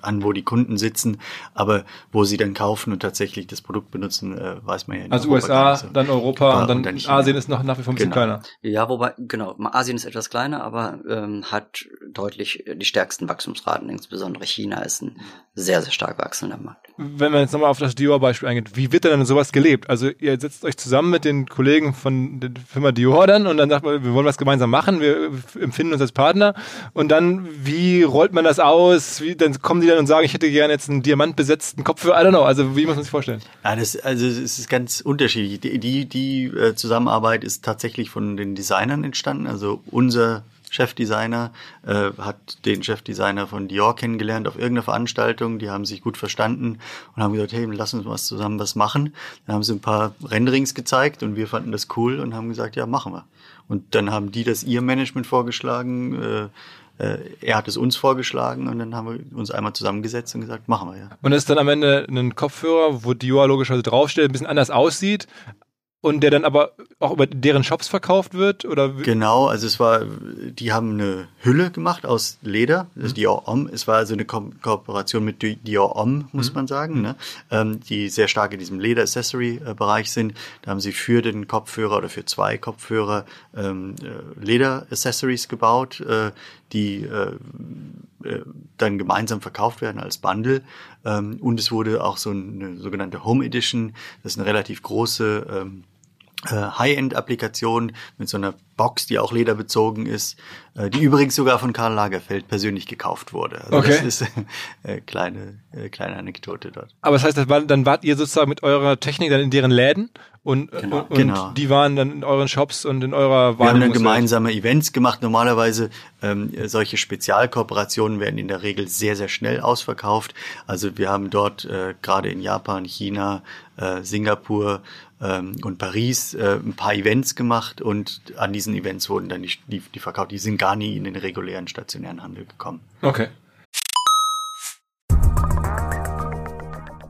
an, wo die Kunden sitzen, aber wo sie dann kaufen und tatsächlich das Produkt benutzen, äh, weiß man ja nicht. Also USA, so. dann Europa und dann, und dann Asien ist noch nach wie vor ein bisschen genau. kleiner. Ja, wobei, genau, Asien ist etwas kleiner, aber ähm, hat deutlich die stärksten Wachstumsraten, insbesondere China ist ein sehr, sehr stark wachsender Markt. Wenn man jetzt nochmal auf das Dior-Beispiel eingeht, wie wird denn sowas gelebt? Also ihr setzt euch zusammen mit den Kollegen von der Firma Dior dann und dann sagt man, wir wollen was gemeinsam machen, wir empfinden uns als Partner und dann, wie rollt man das aus? Wie, dann kommen die dann und sagen, ich hätte gerne jetzt einen diamantbesetzten Kopfhörer, I don't know, also wie muss man sich vorstellen? Ja, das, also es ist ganz unterschiedlich. Die, die, die äh, Zusammenarbeit ist tatsächlich von den Designern entstanden, also unser Chefdesigner, äh, hat den Chefdesigner von Dior kennengelernt auf irgendeiner Veranstaltung. Die haben sich gut verstanden und haben gesagt, hey, lass uns was zusammen was machen. Dann haben sie ein paar Renderings gezeigt und wir fanden das cool und haben gesagt, ja, machen wir. Und dann haben die das ihr Management vorgeschlagen. Äh, äh, er hat es uns vorgeschlagen und dann haben wir uns einmal zusammengesetzt und gesagt, machen wir ja. Und ist dann am Ende ein Kopfhörer, wo Dior logischerweise draufsteht, ein bisschen anders aussieht, und der dann aber auch über deren Shops verkauft wird oder genau also es war die haben eine Hülle gemacht aus Leder also Dior Homme. Es war also eine Ko Kooperation mit Dior Homme muss mhm. man sagen ne? ähm, die sehr stark in diesem Leder Accessory Bereich sind. Da haben sie für den Kopfhörer oder für zwei Kopfhörer ähm, äh, Leder Accessories gebaut äh, die äh, äh, dann gemeinsam verkauft werden als Bundle. Ähm, und es wurde auch so eine sogenannte Home Edition, das ist eine relativ große ähm, äh, High-End-Applikation mit so einer Box, die auch lederbezogen ist, äh, die übrigens sogar von Karl Lagerfeld persönlich gekauft wurde. Also okay. Das ist äh, kleine, äh, kleine Anekdote dort. Aber das heißt, das war, dann wart ihr sozusagen mit eurer Technik dann in deren Läden und, genau, und genau. die waren dann in euren Shops und in eurer Wir haben dann gemeinsame Events gemacht. Normalerweise ähm, solche Spezialkooperationen werden in der Regel sehr, sehr schnell ausverkauft. Also wir haben dort äh, gerade in Japan, China, äh, Singapur ähm, und Paris äh, ein paar Events gemacht und an diesen Events wurden dann die, die, die verkauft. Die sind gar nie in den regulären stationären Handel gekommen. Okay.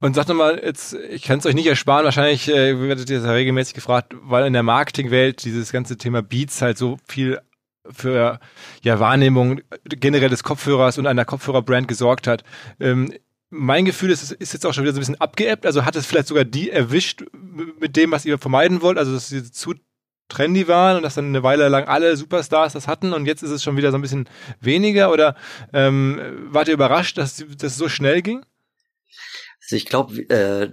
Und sagt mal, jetzt, ich kann es euch nicht ersparen, wahrscheinlich äh, werdet ihr regelmäßig gefragt, weil in der Marketingwelt dieses ganze Thema Beats halt so viel für ja, Wahrnehmung generell des Kopfhörers und einer Kopfhörerbrand gesorgt hat. Ähm, mein Gefühl ist, es ist jetzt auch schon wieder so ein bisschen abgeebbt, also hat es vielleicht sogar die erwischt mit dem, was ihr vermeiden wollt, also dass sie zu trendy waren und dass dann eine Weile lang alle Superstars das hatten und jetzt ist es schon wieder so ein bisschen weniger oder ähm, wart ihr überrascht, dass das so schnell ging? Also ich glaube, äh,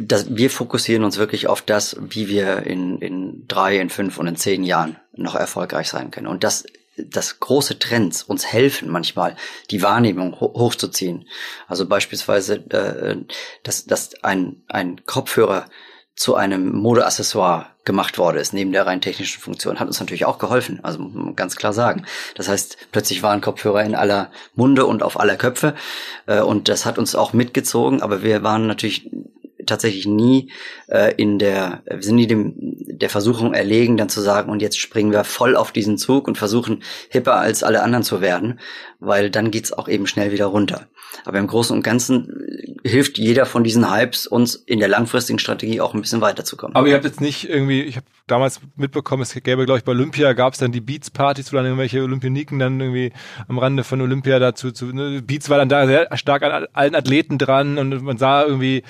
dass wir fokussieren uns wirklich auf das, wie wir in, in drei, in fünf und in zehn Jahren noch erfolgreich sein können. Und das dass große Trends uns helfen manchmal, die Wahrnehmung ho hochzuziehen. Also beispielsweise, äh, dass, dass ein, ein Kopfhörer zu einem Modeaccessoire gemacht worden ist, neben der rein technischen Funktion, hat uns natürlich auch geholfen, also ganz klar sagen. Das heißt, plötzlich waren Kopfhörer in aller Munde und auf aller Köpfe äh, und das hat uns auch mitgezogen, aber wir waren natürlich tatsächlich nie äh, in der, wir sind nie dem, der Versuchung erlegen, dann zu sagen, und jetzt springen wir voll auf diesen Zug und versuchen hipper als alle anderen zu werden, weil dann geht's auch eben schnell wieder runter. Aber im Großen und Ganzen hilft jeder von diesen Hypes uns in der langfristigen Strategie auch ein bisschen weiterzukommen. Aber ihr habt jetzt nicht irgendwie, ich habe damals mitbekommen, es gäbe, glaube ich, bei Olympia gab es dann die Beats-Partys, wo dann irgendwelche Olympioniken dann irgendwie am Rande von Olympia dazu zu, ne, Beats war dann da sehr stark an allen Athleten dran und man sah irgendwie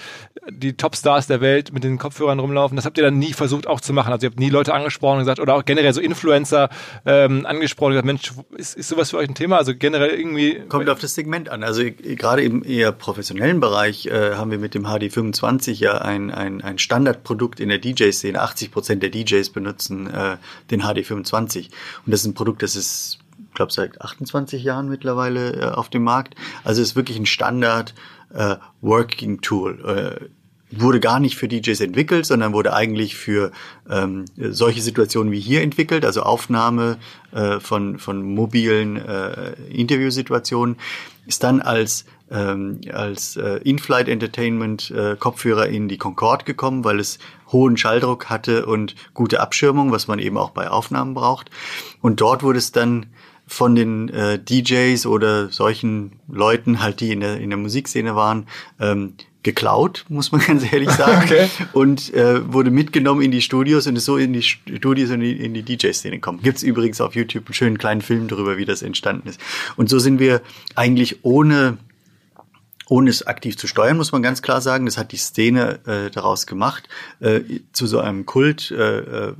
die Topstars der Welt mit den Kopfhörern rumlaufen. Das habt ihr dann nie versucht auch zu machen. Also ihr habt nie Leute angesprochen und gesagt, oder auch generell so Influencer ähm, angesprochen und gesagt, Mensch, ist, ist sowas für euch ein Thema? Also generell irgendwie. Kommt auf das Segment an. Also gerade im eher professionellen Bereich äh, haben wir mit dem HD25 ja ein, ein, ein Standardprodukt in der DJ-Szene. 80 Prozent der DJs benutzen äh, den HD25. Und das ist ein Produkt, das ist, ich glaube, seit 28 Jahren mittlerweile äh, auf dem Markt. Also ist wirklich ein Standard äh, Working Tool. Äh, wurde gar nicht für DJs entwickelt, sondern wurde eigentlich für ähm, solche Situationen wie hier entwickelt, also Aufnahme äh, von, von mobilen äh, Interviewsituationen, ist dann als ähm, als äh, In-Flight Entertainment äh, Kopfhörer in die Concorde gekommen, weil es hohen Schalldruck hatte und gute Abschirmung, was man eben auch bei Aufnahmen braucht. Und dort wurde es dann von den äh, DJs oder solchen Leuten, halt die in der, in der Musikszene waren, ähm, geklaut, muss man ganz ehrlich sagen, okay. und äh, wurde mitgenommen in die Studios und ist so in die Studios und in die, die DJ-Szene gekommen. Gibt's übrigens auf YouTube einen schönen kleinen Film darüber, wie das entstanden ist. Und so sind wir eigentlich ohne ohne es aktiv zu steuern, muss man ganz klar sagen. Das hat die Szene äh, daraus gemacht, äh, zu so einem Kult äh, äh,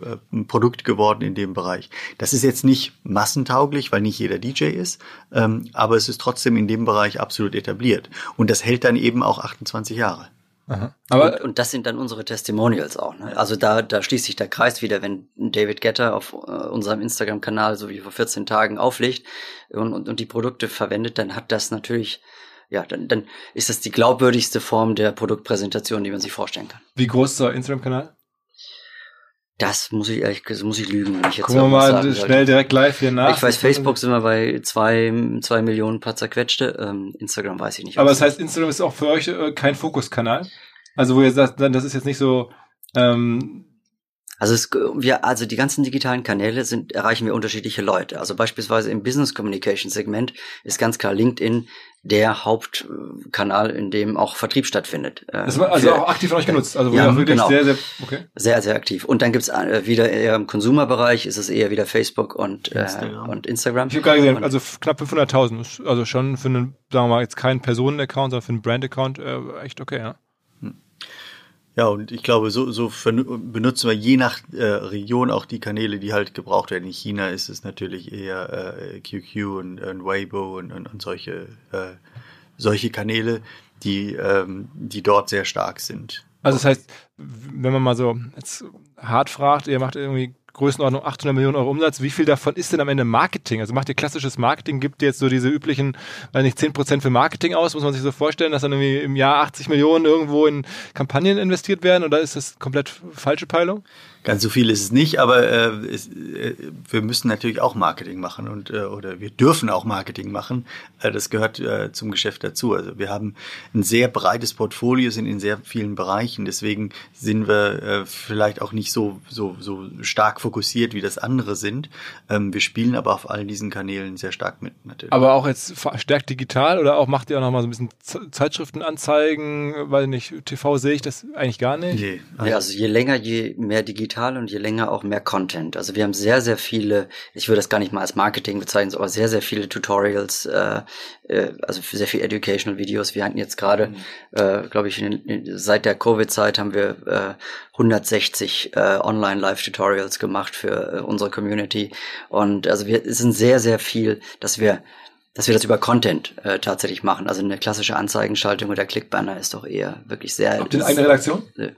Produkt geworden in dem Bereich. Das ist jetzt nicht massentauglich, weil nicht jeder DJ ist, ähm, aber es ist trotzdem in dem Bereich absolut etabliert. Und das hält dann eben auch 28 Jahre. Aha. Aber und, und, das sind dann unsere Testimonials auch. Ne? Also da, da schließt sich der Kreis wieder, wenn David Getter auf uh, unserem Instagram-Kanal, so wie vor 14 Tagen, auflegt und, und, und die Produkte verwendet, dann hat das natürlich ja, dann, dann ist das die glaubwürdigste Form der Produktpräsentation, die man sich vorstellen kann. Wie groß ist der Instagram-Kanal? Das muss ich ehrlich gesagt, muss ich lügen, wenn ich jetzt Gucken wir mal schnell sollte. direkt live hier nach. Ich weiß, Facebook sind wir bei zwei, zwei Millionen paar zerquetschte. Ähm, Instagram weiß ich nicht. Aber das heißt, Instagram ist auch für euch äh, kein Fokuskanal? Also wo ihr sagt, das ist jetzt nicht so, ähm, also es, wir, also die ganzen digitalen Kanäle sind, erreichen wir unterschiedliche Leute. Also beispielsweise im Business Communication Segment ist ganz klar LinkedIn der Hauptkanal, in dem auch Vertrieb stattfindet. Äh, das war also für, auch aktiv von euch genutzt. Also ja, wirklich genau. sehr, sehr, okay. sehr, sehr aktiv. Und dann gibt's äh, wieder eher im Consumer-Bereich ist es eher wieder Facebook und Instagram. Äh, und Instagram. Ich habe gerade gesehen, also knapp 500.000, also schon für einen, sagen wir mal, jetzt keinen Personen-Account, sondern für einen Brand-Account äh, echt okay, ja. Ja, und ich glaube, so, so benutzen wir je nach äh, Region auch die Kanäle, die halt gebraucht werden. In China ist es natürlich eher äh, QQ und, und Weibo und, und, und solche, äh, solche Kanäle, die, ähm, die dort sehr stark sind. Also das heißt, wenn man mal so jetzt hart fragt, ihr macht irgendwie Größenordnung 800 Millionen Euro Umsatz. Wie viel davon ist denn am Ende Marketing? Also macht ihr klassisches Marketing, gibt ihr jetzt so diese üblichen, weil nicht 10 Prozent für Marketing aus, muss man sich so vorstellen, dass dann irgendwie im Jahr 80 Millionen irgendwo in Kampagnen investiert werden oder ist das komplett falsche Peilung? Ganz so viel ist es nicht, aber äh, es, äh, wir müssen natürlich auch Marketing machen und äh, oder wir dürfen auch Marketing machen. Äh, das gehört äh, zum Geschäft dazu. Also wir haben ein sehr breites Portfolio, sind in sehr vielen Bereichen. Deswegen sind wir äh, vielleicht auch nicht so so so stark fokussiert, wie das andere sind. Ähm, wir spielen aber auf all diesen Kanälen sehr stark mit. Natürlich. Aber auch jetzt verstärkt digital oder auch macht ihr auch noch mal so ein bisschen Zeitschriftenanzeigen, weil nicht TV sehe ich das eigentlich gar nicht. Nee, also, ja, also je länger, je mehr digital digital und je länger auch mehr Content. Also wir haben sehr, sehr viele, ich würde das gar nicht mal als Marketing bezeichnen, aber sehr, sehr viele Tutorials, äh, äh, also sehr viele Educational Videos. Wir hatten jetzt gerade, mhm. äh, glaube ich, in, in, seit der Covid-Zeit haben wir äh, 160 äh, Online-Live-Tutorials gemacht für äh, unsere Community. Und also wir sind sehr, sehr viel, dass wir dass wir das über Content äh, tatsächlich machen. Also eine klassische Anzeigenschaltung oder Clickbanner ist doch eher wirklich sehr. Habt ihr eine Redaktion? Äh,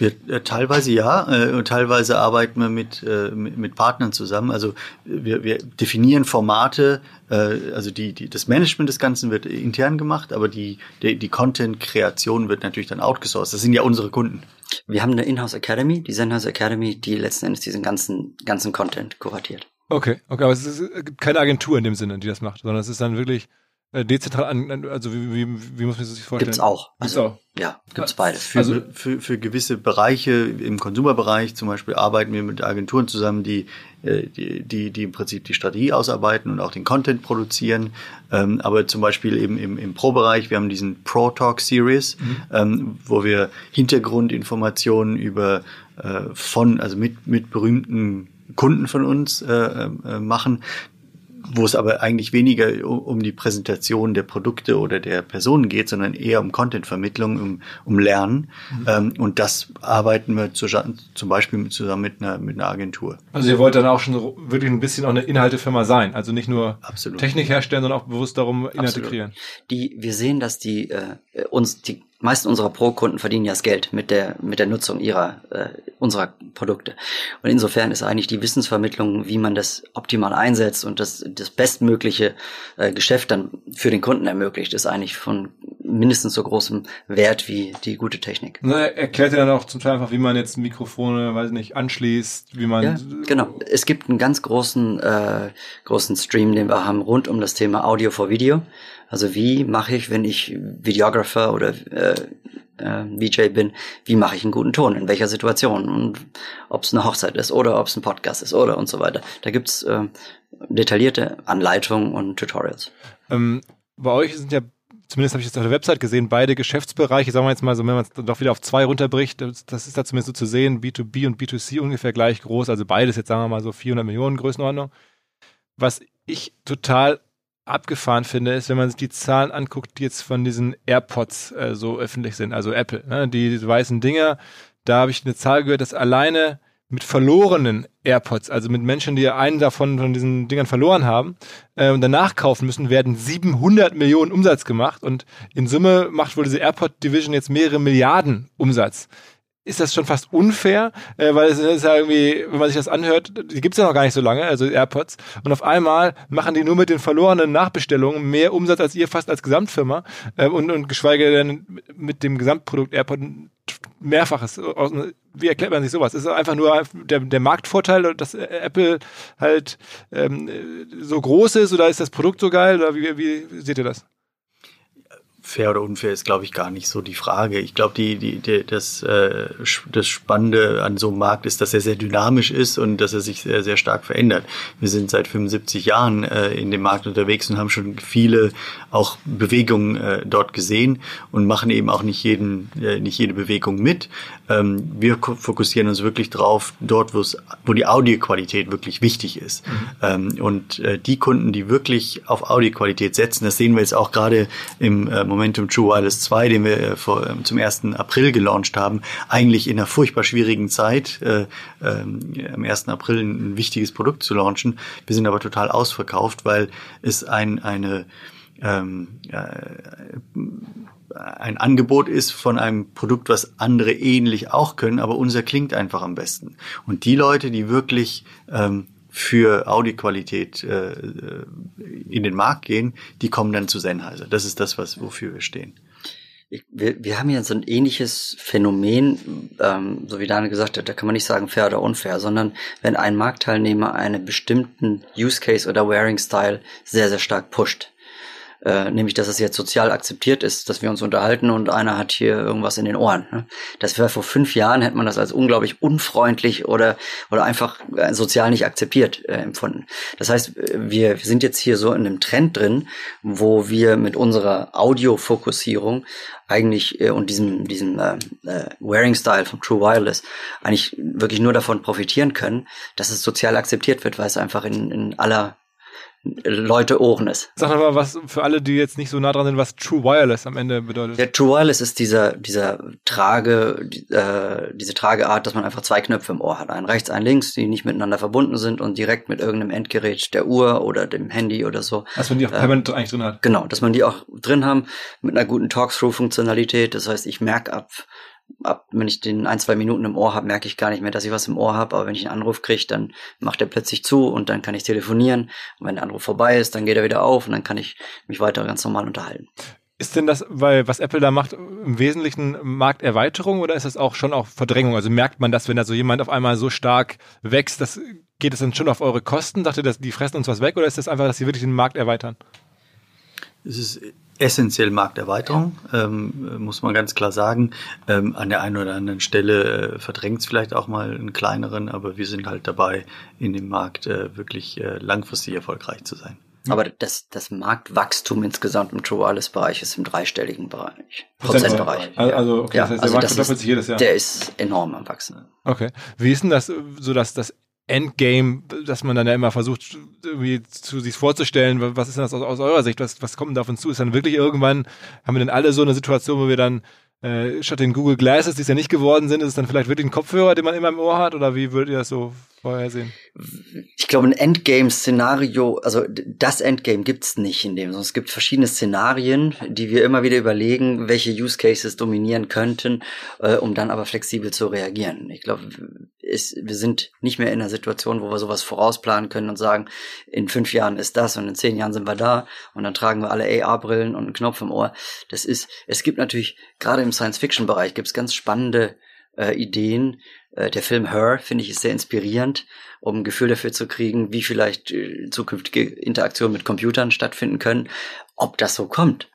wir, äh, teilweise ja, äh, und teilweise arbeiten wir mit, äh, mit, mit Partnern zusammen. Also wir, wir definieren Formate, äh, also die, die, das Management des Ganzen wird intern gemacht, aber die, die, die Content-Kreation wird natürlich dann outgesourced. Das sind ja unsere Kunden. Wir haben eine Inhouse Academy, die Zenhouse Academy, die letzten Endes diesen ganzen, ganzen Content kuratiert. Okay, okay, aber es, ist, es gibt keine Agentur in dem Sinne, die das macht, sondern es ist dann wirklich dezentral an, also wie, wie, wie muss man sich das vorstellen? Gibt's auch. Gibt's Also, auch. ja, gibt's beides. Für, Also- für, für gewisse Bereiche im Konsumerbereich zum Beispiel arbeiten wir mit Agenturen zusammen, die, äh, die, die, die im Prinzip die Strategie ausarbeiten und auch den Content produzieren. Ähm, aber zum Beispiel eben im, im Pro-Bereich, wir haben diesen Pro Talk Series, ähm, wo wir Hintergrundinformationen über äh, von, also mit, mit berühmten Kunden von uns äh, äh, machen wo es aber eigentlich weniger um, die Präsentation der Produkte oder der Personen geht, sondern eher um Contentvermittlung, um, um Lernen. Ähm, und das arbeiten wir zu, zum Beispiel zusammen mit einer, mit einer Agentur. Also ihr wollt dann auch schon so wirklich ein bisschen auch eine Inhaltefirma sein. Also nicht nur Absolut. Technik herstellen, sondern auch bewusst darum Inhalte Absolut. kreieren. Die, wir sehen, dass die äh, uns die meisten unserer Pro-Kunden verdienen ja das Geld mit der mit der Nutzung ihrer äh, unserer Produkte. Und insofern ist eigentlich die Wissensvermittlung, wie man das optimal einsetzt und das das bestmögliche äh, Geschäft dann für den Kunden ermöglicht, ist eigentlich von mindestens so großem Wert wie die gute Technik. Na, er erklärt ihr dann auch zum Teil einfach, wie man jetzt Mikrofone, weiß nicht, anschließt, wie man Ja, genau. Es gibt einen ganz großen, äh, großen Stream, den wir haben rund um das Thema Audio vor Video. Also wie mache ich, wenn ich Videographer oder äh, äh, VJ bin, wie mache ich einen guten Ton, in welcher Situation und ob es eine Hochzeit ist oder ob es ein Podcast ist oder und so weiter. Da gibt's äh, detaillierte Anleitungen und Tutorials. Ähm, bei euch sind ja, zumindest habe ich jetzt auf der Website gesehen, beide Geschäftsbereiche, sagen wir jetzt mal so, wenn man es doch wieder auf zwei runterbricht, das, das ist da zumindest so zu sehen, B2B und B2C ungefähr gleich groß, also beides jetzt sagen wir mal so 400 Millionen Größenordnung. Was ich total abgefahren finde, ist, wenn man sich die Zahlen anguckt, die jetzt von diesen AirPods äh, so öffentlich sind, also Apple, ne, die, die weißen Dinger, da habe ich eine Zahl gehört, dass alleine mit verlorenen AirPods, also mit Menschen, die einen davon von diesen Dingern verloren haben äh, und danach kaufen müssen, werden 700 Millionen Umsatz gemacht. Und in Summe macht wohl diese AirPod Division jetzt mehrere Milliarden Umsatz. Ist das schon fast unfair, äh, weil es ist ja irgendwie, wenn man sich das anhört, die gibt's ja noch gar nicht so lange, also AirPods, und auf einmal machen die nur mit den verlorenen Nachbestellungen mehr Umsatz als ihr fast als Gesamtfirma äh, und, und geschweige denn mit dem Gesamtprodukt AirPod mehrfaches. Aus- Wie erklärt man sich sowas? Ist es einfach nur der, der Marktvorteil, dass äh, Apple halt ähm, so groß ist oder ist das Produkt so geil oder wie, wie seht ihr das? Fair oder unfair ist, glaube ich, gar nicht so die Frage. Ich glaube, die, die, die, das, äh, das Spannende an so einem Markt ist, dass er sehr dynamisch ist und dass er sich sehr, sehr stark verändert. Wir sind seit 75 Jahren äh, in dem Markt unterwegs und haben schon viele auch Bewegungen äh, dort gesehen und machen eben auch nicht jeden, äh, nicht jede Bewegung mit. Ähm, wir fokussieren uns wirklich drauf, dort, wo die Audioqualität wirklich wichtig ist. Ähm, und äh, die Kunden, die wirklich auf Audioqualität setzen, das sehen wir jetzt auch gerade im äh, Momentum True Wireless 2, den wir äh, vor, ähm, zum 1. April gelauncht haben, eigentlich in einer furchtbar schwierigen Zeit, äh, ähm, am 1. April ein, ein wichtiges Produkt zu launchen. Wir sind aber total ausverkauft, weil es ein, eine ähm, äh, ein Angebot ist von einem Produkt, was andere ähnlich auch können, aber unser klingt einfach am besten. Und die Leute, die wirklich ähm, für Audioqualität äh, äh, in den Markt gehen, die kommen dann zu Sennheiser. Das ist das, was wofür wir stehen. Ich, wir, wir haben ja so ein ähnliches Phänomen, ähm, so wie Daniel gesagt hat, da kann man nicht sagen fair oder unfair, sondern wenn ein Marktteilnehmer einen bestimmten Use Case oder Wearing Style sehr, sehr stark pusht, äh, nämlich dass es jetzt sozial akzeptiert ist, dass wir uns unterhalten und einer hat hier irgendwas in den Ohren. Ne? Das wäre vor fünf Jahren, hätte man das als unglaublich unfreundlich oder, oder einfach äh, sozial nicht akzeptiert äh, empfunden. Das heißt, wir sind jetzt hier so in einem Trend drin, wo wir mit unserer Audiofokussierung eigentlich äh, und diesem, diesem äh, äh, Wearing-Style vom True Wireless eigentlich wirklich nur davon profitieren können, dass es sozial akzeptiert wird, weil es einfach in, in aller Leute Ohren ist. Sag doch mal was für alle, die jetzt nicht so nah dran sind, was True Wireless am Ende bedeutet. Der True Wireless ist dieser, dieser Trage, äh, diese Trageart, dass man einfach zwei Knöpfe im Ohr hat. Einen rechts, einen links, die nicht miteinander verbunden sind und direkt mit irgendeinem Endgerät der Uhr oder dem Handy oder so. Dass man die auch permanent eigentlich drin hat. Genau, dass man die auch drin haben mit einer guten Talk-Through-Funktionalität. Das heißt, ich merke ab, ab, wenn ich den ein, zwei Minuten im Ohr habe, merke ich gar nicht mehr, dass ich was im Ohr habe. Aber wenn ich einen Anruf kriege, dann macht er plötzlich zu und dann kann ich telefonieren. Und wenn der Anruf vorbei ist, dann geht er wieder auf und dann kann ich mich weiter ganz normal unterhalten. Ist denn das, weil was Apple da macht, im Wesentlichen Markterweiterung oder ist das auch schon auch Verdrängung? Also merkt man das, wenn da so jemand auf einmal so stark wächst, das geht es dann schon auf eure Kosten? Sagt ihr, dass die fressen uns was weg oder ist das einfach, dass sie wirklich den Markt erweitern? es ist essentiell Markterweiterung, ähm, muss man ganz klar sagen. Ähm, an der einen oder anderen Stelle äh, verdrängt es vielleicht auch mal einen kleineren, aber wir sind halt dabei, in dem Markt äh, wirklich äh, langfristig erfolgreich zu sein. Aber das, das Marktwachstum insgesamt im True Wireless Bereich ist im dreistelligen Bereich. Prozentbereich. Also, okay, ja, das heißt, der also Markt verdoppelt ist, sich jedes Jahr. der ist enorm am Wachsen. Okay. Wie ist denn das, so dass das Endgame, dass man dann ja immer versucht, irgendwie zu sich vorzustellen, was ist denn das aus, aus eurer Sicht? Was, was kommt denn da auf uns zu? Ist dann wirklich irgendwann, haben wir denn alle so eine Situation, wo wir dann äh, statt den Google Glasses, die es ja nicht geworden sind, ist es dann vielleicht wirklich ein Kopfhörer, den man immer im Ohr hat? Oder wie würdet ihr das so vorhersehen? Ich glaube, ein Endgame-Szenario, also das Endgame gibt's nicht in dem, sondern es gibt verschiedene Szenarien, die wir immer wieder überlegen, welche Use Cases dominieren könnten, äh, um dann aber flexibel zu reagieren. Ich glaube, wir sind nicht mehr in einer Situation, wo wir sowas vorausplanen können und sagen, in fünf Jahren ist das und in zehn Jahren sind wir da und dann tragen wir alle AR-Brillen und einen Knopf im Ohr. Das ist, es gibt natürlich, gerade im Science-Fiction-Bereich gibt's ganz spannende äh, Ideen. Äh, der Film Her, finde ich, ist sehr inspirierend, um ein Gefühl dafür zu kriegen, wie vielleicht äh, zukünftige Interaktionen mit Computern stattfinden können. Ob das so kommt,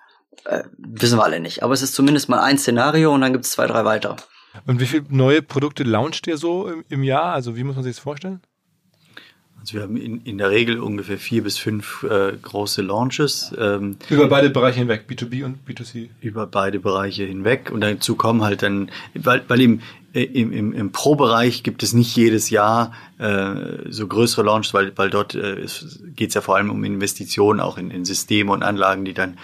äh, wissen wir alle nicht. Aber es ist zumindest mal ein Szenario und dann gibt es zwei, drei weitere. Und wie viele neue Produkte launcht ihr so im, im Jahr? Also wie muss man sich das vorstellen? Also wir haben in, in der Regel ungefähr vier bis fünf äh, große Launches. Ähm, Über beide Bereiche hinweg, B2B und B2C. über beide Bereiche hinweg und dazu kommen halt dann, weil, weil äh, im, im, im Pro-Bereich gibt es nicht jedes Jahr äh, so größere Launches, weil, weil dort äh, geht es ja vor allem um Investitionen auch in, in Systeme und Anlagen, die dann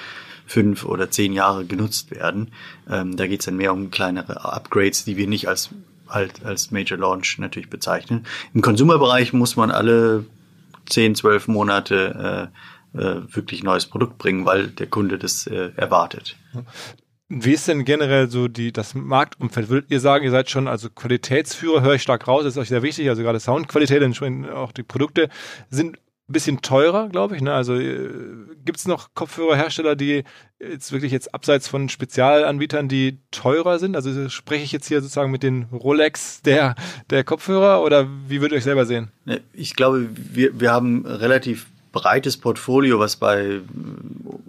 fünf oder zehn Jahre genutzt werden. Ähm, da geht es dann mehr um kleinere Upgrades, die wir nicht als halt als Major Launch natürlich bezeichnen. Im Consumer-Bereich muss man alle zehn, zwölf Monate äh, äh, wirklich neues Produkt bringen, weil der Kunde das äh, erwartet. Wie ist denn generell so die, das Marktumfeld? Würdet ihr sagen, ihr seid schon, also Qualitätsführer, höre ich stark raus, ist euch sehr wichtig, also gerade Soundqualität, entsprechend auch die Produkte sind ein bisschen teurer, glaube ich. Ne? Also äh, gibt es noch Kopfhörerhersteller, die jetzt wirklich jetzt abseits von Spezialanbietern, die teurer sind? Also spreche ich jetzt hier sozusagen mit den Rolex der, der Kopfhörer oder wie würdet ihr euch selber sehen? Ne, Ich glaube, wir, wir haben relativ breites Portfolio, was bei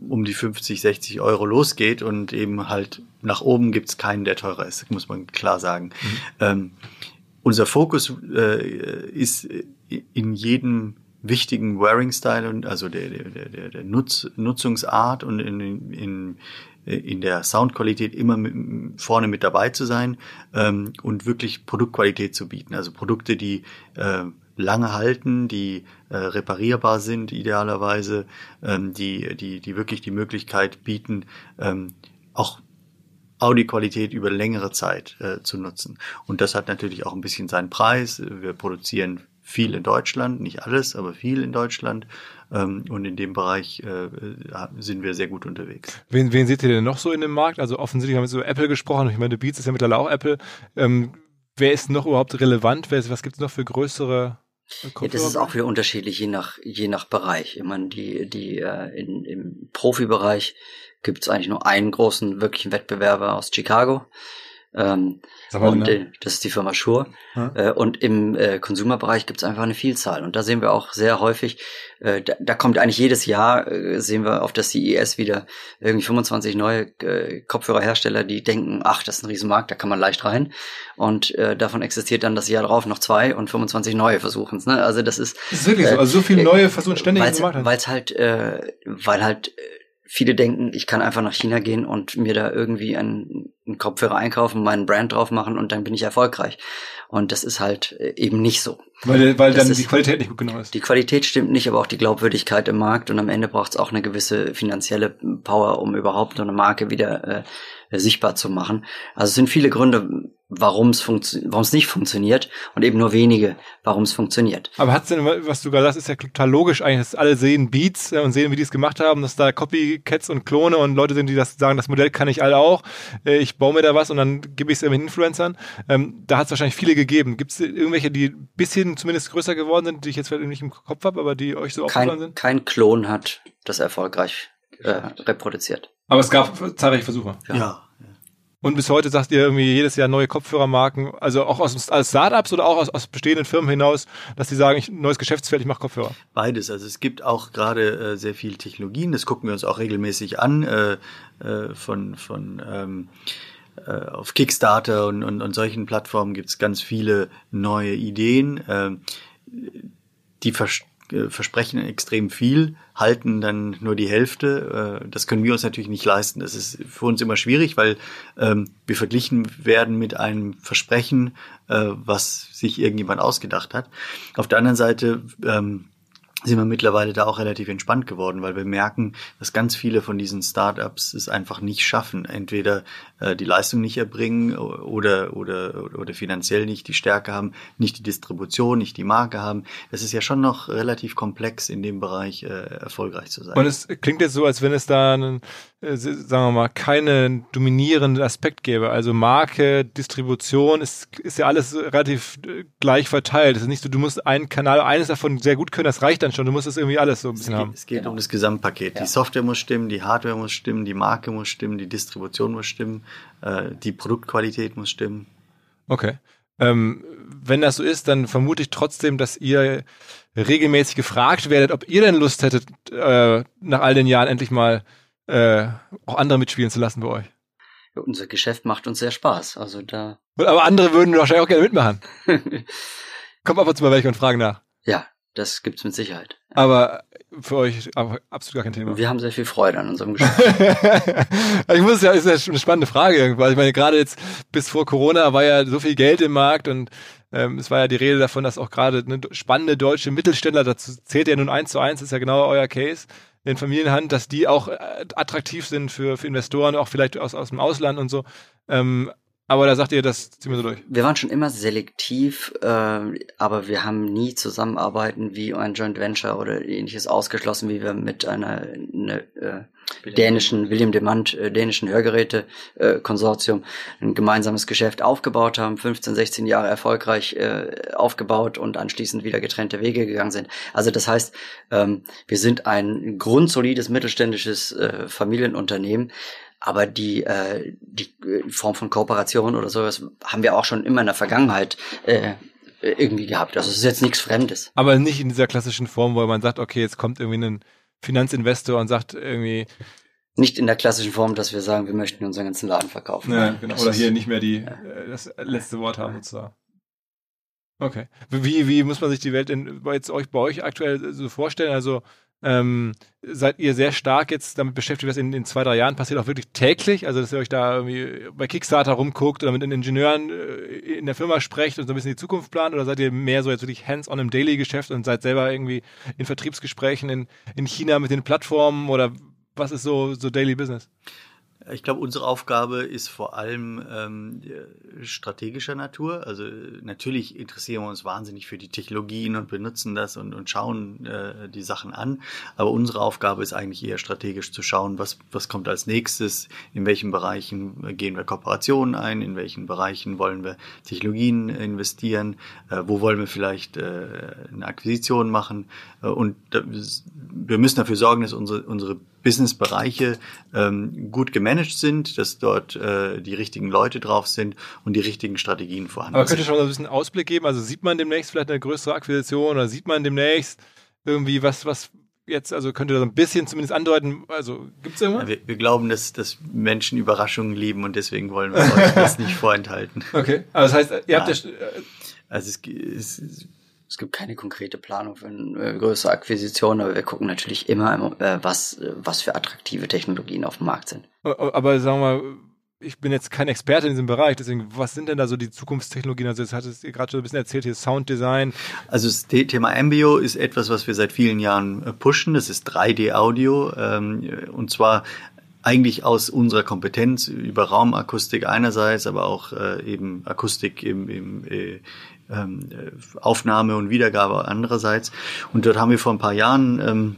um die 50, 60 Euro losgeht und eben halt nach oben gibt's keinen, der teurer ist, muss man klar sagen. Ähm, unser Fokus äh, ist in jedem wichtigen Wearing-Style und also der, der, der, der Nutz, Nutzungsart und in, in, in der Soundqualität immer mit, vorne mit dabei zu sein ähm, und wirklich Produktqualität zu bieten. Also Produkte, die äh, lange halten, die äh, reparierbar sind idealerweise, ähm, die, die, die wirklich die Möglichkeit bieten, ähm, auch Audioqualität über längere Zeit äh, zu nutzen. Und das hat natürlich auch ein bisschen seinen Preis. Wir produzieren viel in Deutschland, nicht alles, aber viel in Deutschland. Ähm, und in dem Bereich äh, sind wir sehr gut unterwegs. Wen, wen seht ihr denn noch so in dem Markt? Also offensichtlich haben wir über Apple gesprochen. Ich meine, Beats ist ja mittlerweile auch Apple. Ähm, wer ist noch überhaupt relevant? Wer ist, was gibt es noch für größere ja, das ist auch wieder unterschiedlich, je nach, je nach Bereich. Ich meine, die, die äh, in, im Profibereich gibt es eigentlich nur einen großen wirklichen Wettbewerber aus Chicago. Ähm, und äh, das ist die Firma Shure. Hm? Äh, und im äh, Consumer-Bereich gibt es einfach eine Vielzahl. Und da sehen wir auch sehr häufig, äh, da, da kommt eigentlich jedes Jahr, äh, sehen wir auf der CES wieder irgendwie 25 neue äh, Kopfhörerhersteller, die denken, ach, das ist ein Riesenmarkt, da kann man leicht rein. Und davon existiert dann das Jahr drauf noch zwei und 25 neue versuchen es. Ne? Also das ist, das ist wirklich so. Also so viele neue versuchen ständig weil's, weil's halt, weil halt viele denken, ich kann einfach nach China gehen und mir da irgendwie einen, einen Kopfhörer einkaufen, meinen Brand drauf machen und dann bin ich erfolgreich. Und das ist halt eben nicht so. Weil, weil dann ist, die Qualität nicht gut genau ist. Die Qualität stimmt nicht, aber auch die Glaubwürdigkeit im Markt und am Ende braucht es auch eine gewisse finanzielle Power, um überhaupt so eine Marke wieder äh, sichtbar zu machen. Also es sind viele Gründe, warum es warum es nicht funktioniert und eben nur wenige, warum es funktioniert. Aber hat's denn, was du gerade sagst, ist ja total logisch eigentlich, dass alle sehen Beats und sehen, wie die es gemacht haben, dass da Copycats und Klone und Leute sind, die das sagen, das Modell kann ich alle auch, ich baue mir da was und dann gebe ich es irgendwelchen Influencern. Ähm, da hat es wahrscheinlich viele gegeben. Gibt es irgendwelche, die ein bisschen zumindest größer geworden sind, die ich jetzt vielleicht nicht im Kopf habe, aber die euch so aufgefallen sind? Kein Klon hat das erfolgreich äh, reproduziert. Aber es gab zahlreiche Versuche. ja. ja. Und bis heute sagt ihr irgendwie jedes Jahr neue Kopfhörermarken, also auch aus, aus Startups oder auch aus, aus bestehenden Firmen hinaus, dass sie sagen, ich neues Geschäftsfeld, ich mache Kopfhörer. Beides. Also es gibt auch gerade äh, sehr viel Technologien, das gucken wir uns auch regelmäßig an äh, äh, von von ähm, äh, auf Kickstarter und, und, und solchen Plattformen gibt's ganz viele neue Ideen. Äh, die vers äh, versprechen extrem viel, halten dann nur die Hälfte. Äh, das können wir uns natürlich nicht leisten. Das ist für uns immer schwierig, weil ähm, wir verglichen werden mit einem Versprechen, äh, was sich irgendjemand ausgedacht hat. Auf der anderen Seite ähm, sind wir mittlerweile da auch relativ entspannt geworden, weil wir merken, dass ganz viele von diesen Startups es einfach nicht schaffen, entweder äh, die Leistung nicht erbringen oder, oder, oder finanziell nicht die Stärke haben, nicht die Distribution, nicht die Marke haben. Das ist ja schon noch relativ komplex in dem Bereich äh, erfolgreich zu sein. Und es klingt jetzt so, als wenn es da einen, äh, sagen wir mal, keinen dominierenden Aspekt gäbe. Also Marke, Distribution ist, ist ja alles relativ äh, gleich verteilt. Es ist nicht so, du musst einen Kanal, eines davon sehr gut können, das reicht dann schon. Du musst es irgendwie alles so ein bisschen es haben. Es geht genau. um das Gesamtpaket. Ja. Die Software muss stimmen, die Hardware muss stimmen, die Marke muss stimmen, die Distribution muss stimmen, äh, die Produktqualität muss stimmen. Okay. Ähm, wenn das so ist, dann vermute ich trotzdem, dass ihr regelmäßig gefragt werdet, ob ihr denn Lust hättet, äh, nach all den Jahren endlich mal äh, auch andere mitspielen zu lassen bei euch. Ja, unser Geschäft macht uns sehr Spaß. Also da. Aber andere würden wahrscheinlich auch gerne mitmachen. Kommt ab und zu mal welche und fragen nach. Ja, das gibt's mit Sicherheit. Aber für euch absolut gar kein Thema. Wir haben sehr viel Freude an unserem Geschäft. ich muss ja, ist ja eine spannende Frage irgendwann. Ich meine, gerade jetzt bis vor Corona war ja so viel Geld im Markt und ähm, es war ja die Rede davon, dass auch gerade ne, spannende deutsche Mittelständler, dazu zählt ja nun eins zu eins, ist ja genau euer Case, in Familienhand, dass die auch äh, attraktiv sind für, für Investoren, auch vielleicht aus, aus dem Ausland und so. Ähm, aber da sagt ihr, das ziehen wir so durch. Wir waren schon immer selektiv, äh, aber wir haben nie Zusammenarbeiten wie ein Joint Venture oder ähnliches ausgeschlossen, wie wir mit einer eine, äh, dänischen William Demand, äh, dänischen Hörgeräte-Konsortium äh, ein gemeinsames Geschäft aufgebaut haben, 15, 16 Jahre erfolgreich äh, aufgebaut und anschließend wieder getrennte Wege gegangen sind. Also das heißt, ähm, wir sind ein grundsolides mittelständisches äh, Familienunternehmen, aber die, äh, die äh, Form von Kooperation oder sowas haben wir auch schon immer in der Vergangenheit äh, irgendwie gehabt. Also es ist jetzt nichts Fremdes. Aber nicht in dieser klassischen Form, wo man sagt, okay, jetzt kommt irgendwie ein Finanzinvestor und sagt irgendwie. Nicht in der klassischen Form, dass wir sagen, wir möchten unseren ganzen Laden verkaufen. Ja, genau. Oder hier nicht mehr die, ja. Äh, das letzte Wort haben sozusagen. Okay. Wie, wie muss man sich die Welt in, jetzt euch, bei euch aktuell so vorstellen? Also, ähm, seid ihr sehr stark jetzt damit beschäftigt, was in, in zwei, drei Jahren passiert, auch wirklich täglich? Also, dass ihr euch da irgendwie bei Kickstarter rumguckt oder mit den Ingenieuren äh, in der Firma sprecht und so ein bisschen die Zukunft plant? Oder seid ihr mehr so jetzt wirklich hands-on im Daily-Geschäft und seid selber irgendwie in Vertriebsgesprächen in, in China mit den Plattformen oder was ist so, so Daily Business? Ich glaube, unsere Aufgabe ist vor allem ähm, strategischer Natur. Also natürlich interessieren wir uns wahnsinnig für die Technologien und benutzen das und, und schauen äh, die Sachen an. Aber unsere Aufgabe ist eigentlich eher strategisch zu schauen, was, was kommt als nächstes, in welchen Bereichen gehen wir Kooperationen ein, in welchen Bereichen wollen wir Technologien investieren, äh, wo wollen wir vielleicht äh, eine Akquisition machen. Äh, und wir müssen dafür sorgen, dass unsere, unsere Businessbereiche ähm, gut gemanagt sind, dass dort äh, die richtigen Leute drauf sind und die richtigen Strategien vorhanden Aber sind. Aber könnt ihr schon mal ein bisschen Ausblick geben? Also sieht man demnächst vielleicht eine größere Akquisition oder sieht man demnächst irgendwie was, was jetzt, also könnt ihr das ein bisschen zumindest andeuten, also gibt es irgendwas? Ja, wir, wir, glauben, dass, dass Menschen Überraschungen lieben und deswegen wollen wir euch das nicht vorenthalten. Okay, also das heißt, ihr habt ja... Also es, es es gibt keine konkrete Planung für eine äh, größere Akquisition, aber wir gucken natürlich immer, äh, was, äh, was für attraktive Technologien auf dem Markt sind. Aber sagen wir mal, ich bin jetzt kein Experte in diesem Bereich, deswegen, was sind denn da so die Zukunftstechnologien? Also, jetzt hattest ihr gerade schon ein bisschen erzählt, hier Sounddesign. Also, das Thema Ambio ist etwas, was wir seit vielen Jahren pushen. Das ist 3D-Audio, ähm, und zwar eigentlich aus unserer Kompetenz über Raumakustik einerseits, aber auch äh, eben Akustik im, im äh, ähm, Aufnahme und Wiedergabe andererseits. Und dort haben wir vor ein paar Jahren ähm,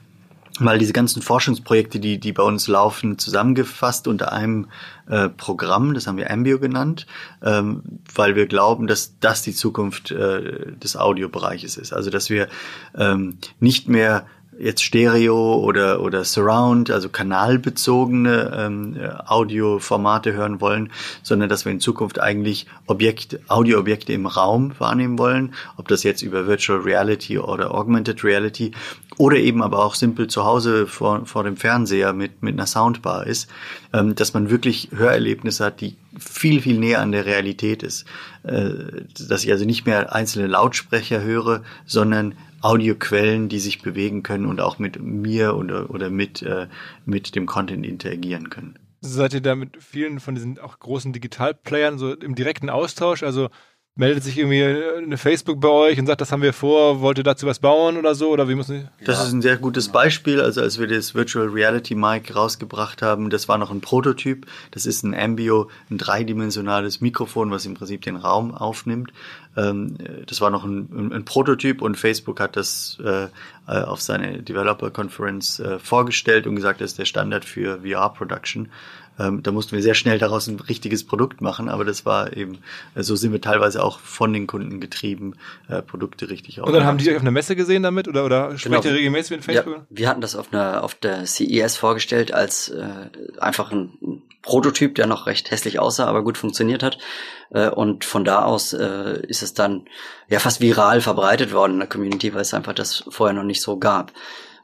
mal diese ganzen Forschungsprojekte, die, die bei uns laufen, zusammengefasst unter einem äh, Programm, das haben wir Ambio genannt, ähm, weil wir glauben, dass das die Zukunft äh, des Audiobereiches ist. Also dass wir ähm, nicht mehr jetzt Stereo oder, oder Surround, also kanalbezogene ähm, Audioformate hören wollen, sondern dass wir in Zukunft eigentlich Objekte, Audioobjekte im Raum wahrnehmen wollen, ob das jetzt über Virtual Reality oder Augmented Reality oder eben aber auch simpel zu Hause vor, vor dem Fernseher mit, mit einer Soundbar ist, ähm, dass man wirklich Hörerlebnisse hat, die viel, viel näher an der Realität ist. Äh, dass ich also nicht mehr einzelne Lautsprecher höre, sondern Audioquellen, die sich bewegen können und auch mit mir oder, oder mit, äh, mit dem Content interagieren können. Seid ihr da mit vielen von diesen auch großen Digitalplayern so im direkten Austausch? Also meldet sich irgendwie eine Facebook bei euch und sagt, das haben wir vor, wollt ihr dazu was bauen oder so? Oder wie muss ich? Das ist ein sehr gutes Beispiel. Also als wir das Virtual Reality Mic rausgebracht haben, das war noch ein Prototyp. Das ist ein Ambio, ein dreidimensionales Mikrofon, was im Prinzip den Raum aufnimmt. Ähm, das war noch ein, ein Prototyp und Facebook hat das äh, auf seine Developer Conference äh, vorgestellt und gesagt, das ist der Standard für VR Production. Ähm, da mussten wir sehr schnell daraus ein richtiges Produkt machen, aber das war eben, so sind wir teilweise auch von den Kunden getrieben, äh, Produkte richtig Und dann haben die euch auf einer Messe gesehen damit oder, oder Genau. sprecht ihr regelmäßig mit Facebook? Ja, wir hatten das auf, einer, auf der CES vorgestellt als äh, einfach ein Prototyp, der noch recht hässlich aussah, aber gut funktioniert hat. Äh, und von da aus äh, ist es dann ja fast viral verbreitet worden in der Community, weil es einfach das vorher noch nicht so gab.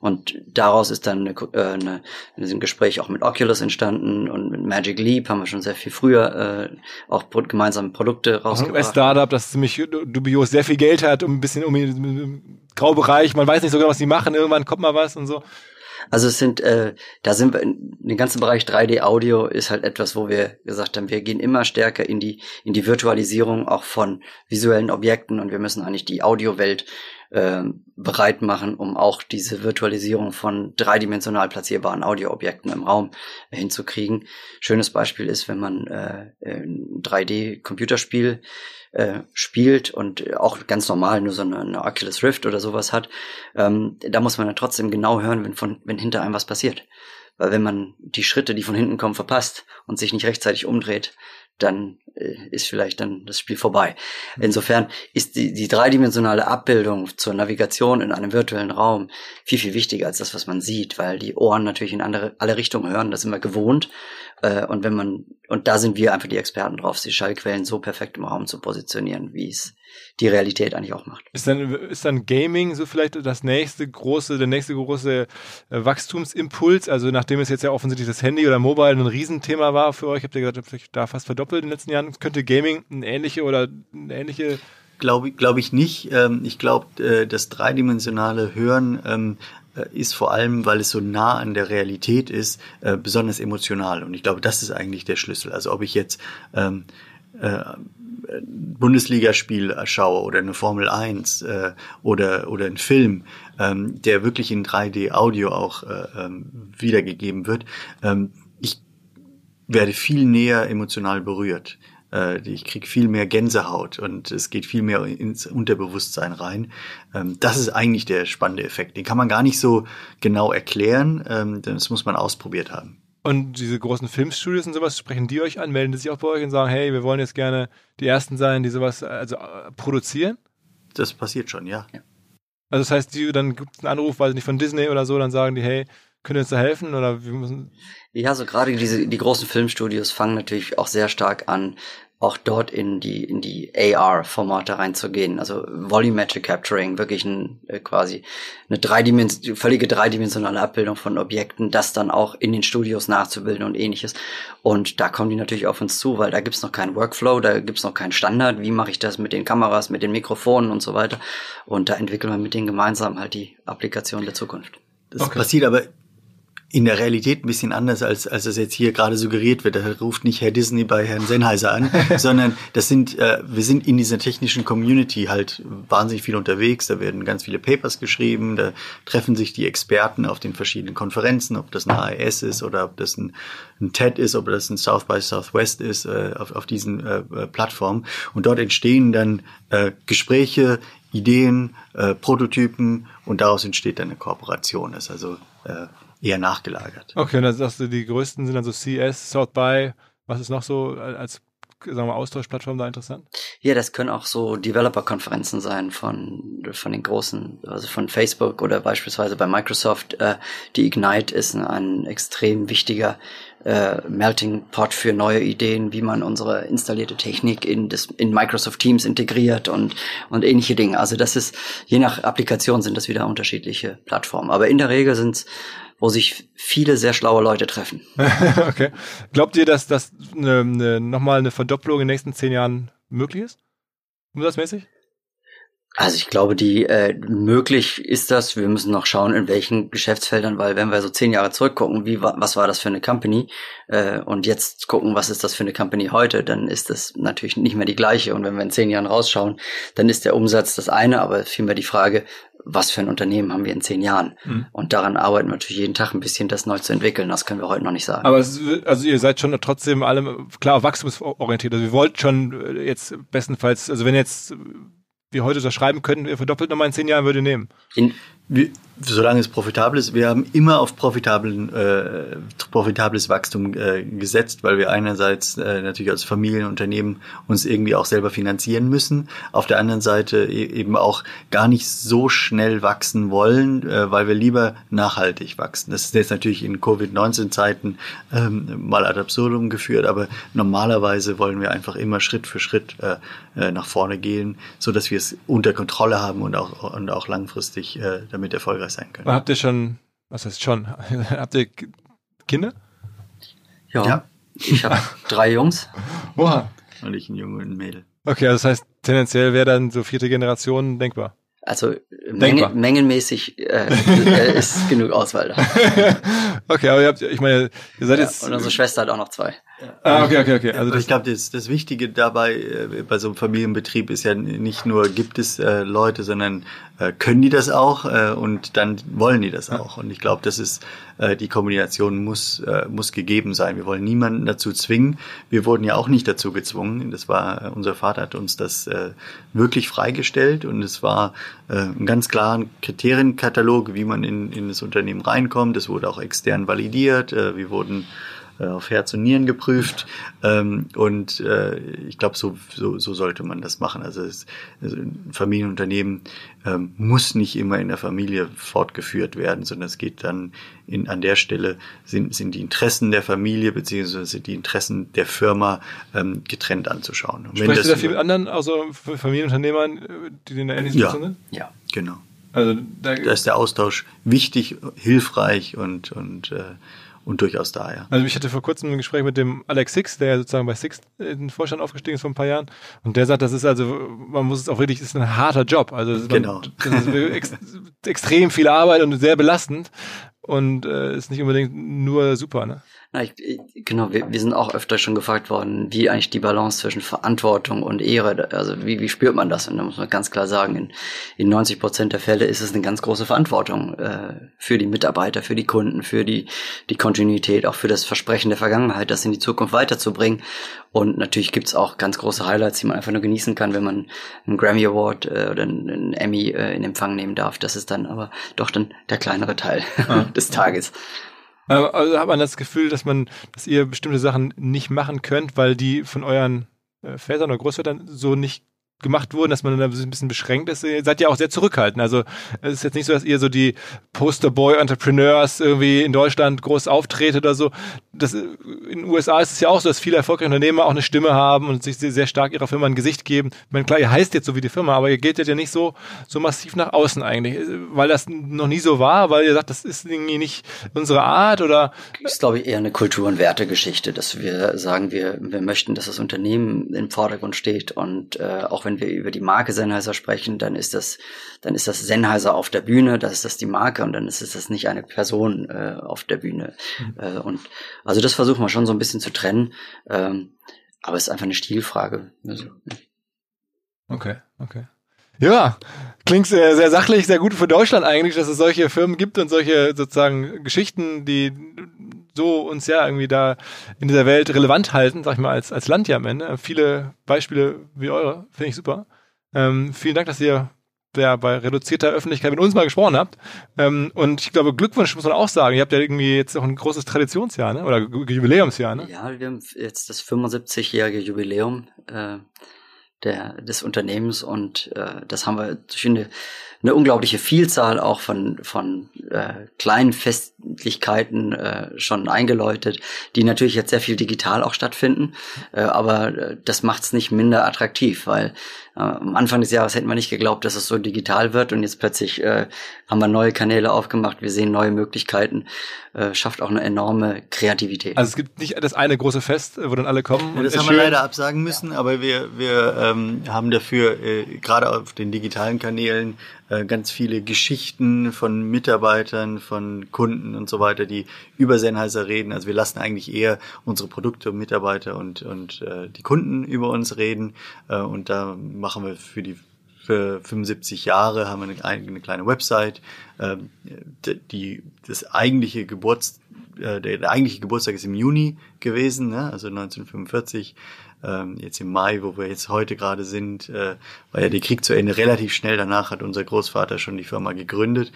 Und daraus ist dann eine, äh, eine, ein Gespräch auch mit Oculus entstanden und mit Magic Leap haben wir schon sehr viel früher äh, auch gemeinsame Produkte Auch ein rausgebracht. US-Startup, das ziemlich dubios sehr viel Geld hat, um ein bisschen um den Graubereich, man weiß nicht so genau, was die machen, irgendwann kommt mal was und so. Also es sind, äh, da sind wir, in den ganzen Bereich 3D-Audio ist halt etwas, wo wir gesagt haben, wir gehen immer stärker in die, in die Virtualisierung auch von visuellen Objekten und wir müssen eigentlich die Audiowelt äh, bereit machen, um auch diese Virtualisierung von dreidimensional platzierbaren Audioobjekten im Raum hinzukriegen. Schönes Beispiel ist, wenn man äh, ein 3D-Computerspiel äh, spielt und auch ganz normal nur so eine, eine Oculus Rift oder sowas hat, ähm, da muss man dann trotzdem genau hören, wenn von, wenn hinter einem was passiert. Weil wenn man die Schritte, die von hinten kommen, verpasst und sich nicht rechtzeitig umdreht, dann äh, ist vielleicht dann das Spiel vorbei. Insofern ist die, die dreidimensionale Abbildung zur Navigation in einem virtuellen Raum viel, viel wichtiger als das, was man sieht, weil die Ohren natürlich in andere, alle Richtungen hören, das sind wir gewohnt. Äh, und wenn man, und da sind wir einfach die Experten drauf, die Schallquellen so perfekt im Raum zu positionieren, wie es die Realität eigentlich auch macht. Ist dann, ist dann Gaming so vielleicht das nächste große, der nächste große äh, Wachstumsimpuls? Also nachdem es jetzt ja offensichtlich das Handy oder Mobile ein Riesenthema war für euch, habt ihr gesagt, habt euch da fast verdoppelt in den letzten Jahren. Könnte Gaming eine ähnliche oder eine ähnliche Glaube glaub ich nicht. Ähm, ich glaube, äh, das dreidimensionale Hören ähm, äh, ist vor allem, weil es so nah an der Realität ist, besonders emotional. Und ich glaube, das ist eigentlich der Schlüssel. Also ob ich jetzt ähm, äh, Bundesligaspiel schaue oder eine Formel 1 äh, oder, oder ein Film, ähm, der wirklich in 3D-Audio auch äh, ähm, wiedergegeben wird, ähm, ich werde viel näher emotional berührt. Äh, ich kriege viel mehr Gänsehaut und es geht viel mehr ins Unterbewusstsein rein. Ähm, das ist eigentlich der spannende Effekt. Den kann man gar nicht so genau erklären, ähm, das muss man ausprobiert haben. Und diese großen Filmstudios und sowas, sprechen die euch an, melden die sich auch bei euch und sagen, hey, wir wollen jetzt gerne die Ersten sein, die sowas also äh, produzieren? Das passiert schon, ja. ja. Also das heißt, die, dann gibt es einen Anruf, weiß nicht, von Disney oder so, dann sagen die, hey, könnt ihr uns da helfen? Oder wir müssen. Ja, so gerade diese, die großen Filmstudios fangen natürlich auch sehr stark an, auch dort in die in die AR-Formate reinzugehen, also Volumetric Capturing, wirklich ein, äh, quasi eine Dreidimens völlige dreidimensionale Abbildung von Objekten, das dann auch in den Studios nachzubilden und ähnliches. Und da kommen die natürlich auf uns zu, weil da gibt's noch keinen Workflow, da gibt's noch keinen Standard, wie mache ich das mit den Kameras, mit den Mikrofonen und so weiter. Und da entwickeln wir mit denen gemeinsam halt die Applikation der Zukunft. Das okay. passiert aber in der Realität ein bisschen anders, als, als es jetzt hier gerade suggeriert wird. Da ruft nicht Herr Disney bei Herrn Sennheiser an, sondern das sind, äh, wir sind in dieser technischen Community halt wahnsinnig viel unterwegs. Da werden ganz viele Papers geschrieben, da treffen sich die Experten auf den verschiedenen Konferenzen, ob das eine AES ist oder ob das ein, ein TED ist, ob das ein South by Southwest ist, äh, auf, auf diesen äh, Plattformen. Und dort entstehen dann äh, Gespräche, Ideen, äh, Prototypen und daraus entsteht dann eine Kooperation. Das ist also äh, eher nachgelagert. Okay, und dann sagst du, die größten sind dann so CS, South by, was ist noch so als sagen wir, Austauschplattform da interessant? Ja, das können auch so Developer-Konferenzen sein von, von den großen, also von Facebook oder beispielsweise bei Microsoft. Äh, die Ignite ist ein, ein extrem wichtiger äh, Melting Pot für neue Ideen, wie man unsere installierte Technik in, das, in Microsoft Teams integriert und, und ähnliche Dinge. Also das ist, je nach Applikation sind das wieder unterschiedliche Plattformen. Aber in der Regel sind es wo sich viele sehr schlaue Leute treffen. okay. Glaubt ihr, dass das eine, eine, nochmal eine Verdopplung in den nächsten zehn Jahren möglich ist? Umsatzmäßig? Also ich glaube, die äh, möglich ist das. Wir müssen noch schauen, in welchen Geschäftsfeldern, weil wenn wir so zehn Jahre zurückgucken, wie was war das für eine Company äh, und jetzt gucken, was ist das für eine Company heute, dann ist das natürlich nicht mehr die gleiche. Und wenn wir in zehn Jahren rausschauen, dann ist der Umsatz das eine, aber vielmehr die Frage, was für ein Unternehmen haben wir in zehn Jahren? Mhm. Und daran arbeiten wir natürlich jeden Tag ein bisschen, das neu zu entwickeln. Das können wir heute noch nicht sagen. Aber es, also ihr seid schon trotzdem alle klar wachstumsorientiert. Also ihr wollt schon jetzt bestenfalls, also wenn jetzt wir heute das schreiben könnten, wir verdoppelt nochmal in zehn Jahren würde nehmen. In, wie, solange es profitabel ist, wir haben immer auf profitablen, äh, profitables Wachstum äh, gesetzt, weil wir einerseits äh, natürlich als Familienunternehmen uns irgendwie auch selber finanzieren müssen, auf der anderen Seite e eben auch gar nicht so schnell wachsen wollen, äh, weil wir lieber nachhaltig wachsen. Das ist jetzt natürlich in Covid-19-Zeiten ähm, mal ad absurdum geführt, aber normalerweise wollen wir einfach immer Schritt für Schritt äh, äh, nach vorne gehen, so dass wir es unter Kontrolle haben und auch, und auch langfristig äh, damit erfolgreich erfolgreich sein können. Habt ihr schon, was heißt schon, habt ihr Kinder? Ja, ja. ich habe drei Jungs. Oha. Und ich ein Junge und ein Mädel. Okay, also das heißt, tendenziell wäre dann so vierte Generation denkbar. Also Menge, mengenmäßig äh, ist genug Auswahl da. okay, aber ihr habt, ich meine, ihr seid ja, jetzt. Und unsere Schwester hat auch noch zwei. Ah, okay, okay, okay. Also ich glaube, das, das Wichtige dabei äh, bei so einem Familienbetrieb ist ja nicht nur, gibt es äh, Leute, sondern äh, können die das auch äh, und dann wollen die das auch. Und ich glaube, das ist äh, die Kombination muss äh, muss gegeben sein. Wir wollen niemanden dazu zwingen. Wir wurden ja auch nicht dazu gezwungen. Das war unser Vater hat uns das äh, wirklich freigestellt und es war äh, ein ganz klaren Kriterienkatalog, wie man in, in das Unternehmen reinkommt. Es wurde auch extern validiert. Äh, wir wurden äh, auf Herz und Nieren geprüft. Ähm, und äh, ich glaube, so, so, so sollte man das machen. Also, es, also ein Familienunternehmen ähm, muss nicht immer in der Familie fortgeführt werden, sondern es geht dann in, an der Stelle sind, sind die Interessen der Familie beziehungsweise die Interessen der Firma ähm, getrennt anzuschauen. Und Sprichst du da viel mit anderen, also Familienunternehmern, die in der ähnlichen Situation sind? Ja, genau. Also da, da ist der Austausch wichtig, hilfreich und, und äh, und durchaus da, ja. Also ich hatte vor kurzem ein Gespräch mit dem Alex Six, der sozusagen bei Six in den Vorstand aufgestiegen ist vor ein paar Jahren. Und der sagt, das ist also, man muss es auch wirklich, das ist ein harter Job. Also genau. Man, das ist ex, extrem viel Arbeit und sehr belastend und äh, ist nicht unbedingt nur super, ne? Na, ich, genau, wir, wir sind auch öfter schon gefragt worden, wie eigentlich die Balance zwischen Verantwortung und Ehre, also wie, wie spürt man das? Und da muss man ganz klar sagen, in, in 90 Prozent der Fälle ist es eine ganz große Verantwortung äh, für die Mitarbeiter, für die Kunden, für die, die Kontinuität, auch für das Versprechen der Vergangenheit, das in die Zukunft weiterzubringen. Und natürlich gibt's auch ganz große Highlights, die man einfach nur genießen kann, wenn man einen Grammy Award äh, oder einen Emmy äh, in Empfang nehmen darf. Das ist dann aber doch dann der kleinere Teil ah. des Tages. Also hat man das Gefühl, dass man, dass ihr bestimmte Sachen nicht machen könnt, weil die von euren äh, Vätern oder Großvätern so nicht gemacht wurden, dass man da ein bisschen beschränkt ist. Ihr seid ja auch sehr zurückhaltend. Also es ist jetzt nicht so, dass ihr so die Posterboy-Entrepreneurs irgendwie in Deutschland groß auftretet oder so. Das, in den USA ist es ja auch so, dass viele erfolgreiche Unternehmer auch eine Stimme haben und sich sehr stark ihrer Firma ein Gesicht geben. Ich meine, klar, ihr heißt jetzt so wie die Firma, aber ihr geht jetzt ja nicht so, so massiv nach außen eigentlich, weil das noch nie so war, weil ihr sagt, das ist irgendwie nicht unsere Art oder? Das ist, glaube ich, eher eine Kultur- und Wertegeschichte, dass wir sagen, wir, wir möchten, dass das Unternehmen im Vordergrund steht und äh, auch wenn wenn wir über die Marke Sennheiser sprechen, dann ist das, dann ist das Sennheiser auf der Bühne, das ist das die Marke und dann ist es das nicht eine Person äh, auf der Bühne. Mhm. Äh, und also das versuchen wir schon so ein bisschen zu trennen. Ähm, aber es ist einfach eine Stilfrage. Also, okay, okay. Ja, klingt sehr, sehr sachlich, sehr gut für Deutschland eigentlich, dass es solche Firmen gibt und solche sozusagen Geschichten, die so uns ja irgendwie da in dieser Welt relevant halten, sag ich mal, als, als Land ja am Ende. Viele Beispiele wie eure, finde ich super. Ähm, vielen Dank, dass ihr ja bei reduzierter Öffentlichkeit mit uns mal gesprochen habt. Ähm, und ich glaube, Glückwunsch muss man auch sagen. Ihr habt ja irgendwie jetzt noch ein großes Traditionsjahr, ne? Oder Jubiläumsjahr, ne? Ja, wir haben jetzt das 75-jährige Jubiläum äh, der, des Unternehmens und äh, das haben wir durch eine eine unglaubliche Vielzahl auch von, von äh, kleinen Festlichkeiten äh, schon eingeläutet, die natürlich jetzt sehr viel digital auch stattfinden. Äh, aber äh, das macht es nicht minder attraktiv, weil am Anfang des Jahres hätten wir nicht geglaubt, dass es so digital wird und jetzt plötzlich äh, haben wir neue Kanäle aufgemacht, wir sehen neue Möglichkeiten, äh, schafft auch eine enorme Kreativität. Also es gibt nicht das eine große Fest, wo dann alle kommen. Ja, das haben wir leider absagen müssen, aber wir, wir ähm, haben dafür äh, gerade auf den digitalen Kanälen äh, ganz viele Geschichten von Mitarbeitern, von Kunden und so weiter, die über Sennheiser reden. Also wir lassen eigentlich eher unsere Produkte, Mitarbeiter und, und äh, die Kunden über uns reden. Äh, und da machen wir für die für 75 Jahre haben wir eine, eine kleine Website. Äh, die, das eigentliche Geburts, äh, der, der eigentliche Geburtstag ist im Juni gewesen, ne? also 1945 ähm, jetzt im Mai, wo wir jetzt heute gerade sind, äh, war ja der Krieg zu Ende. Relativ schnell danach hat unser Großvater schon die Firma gegründet,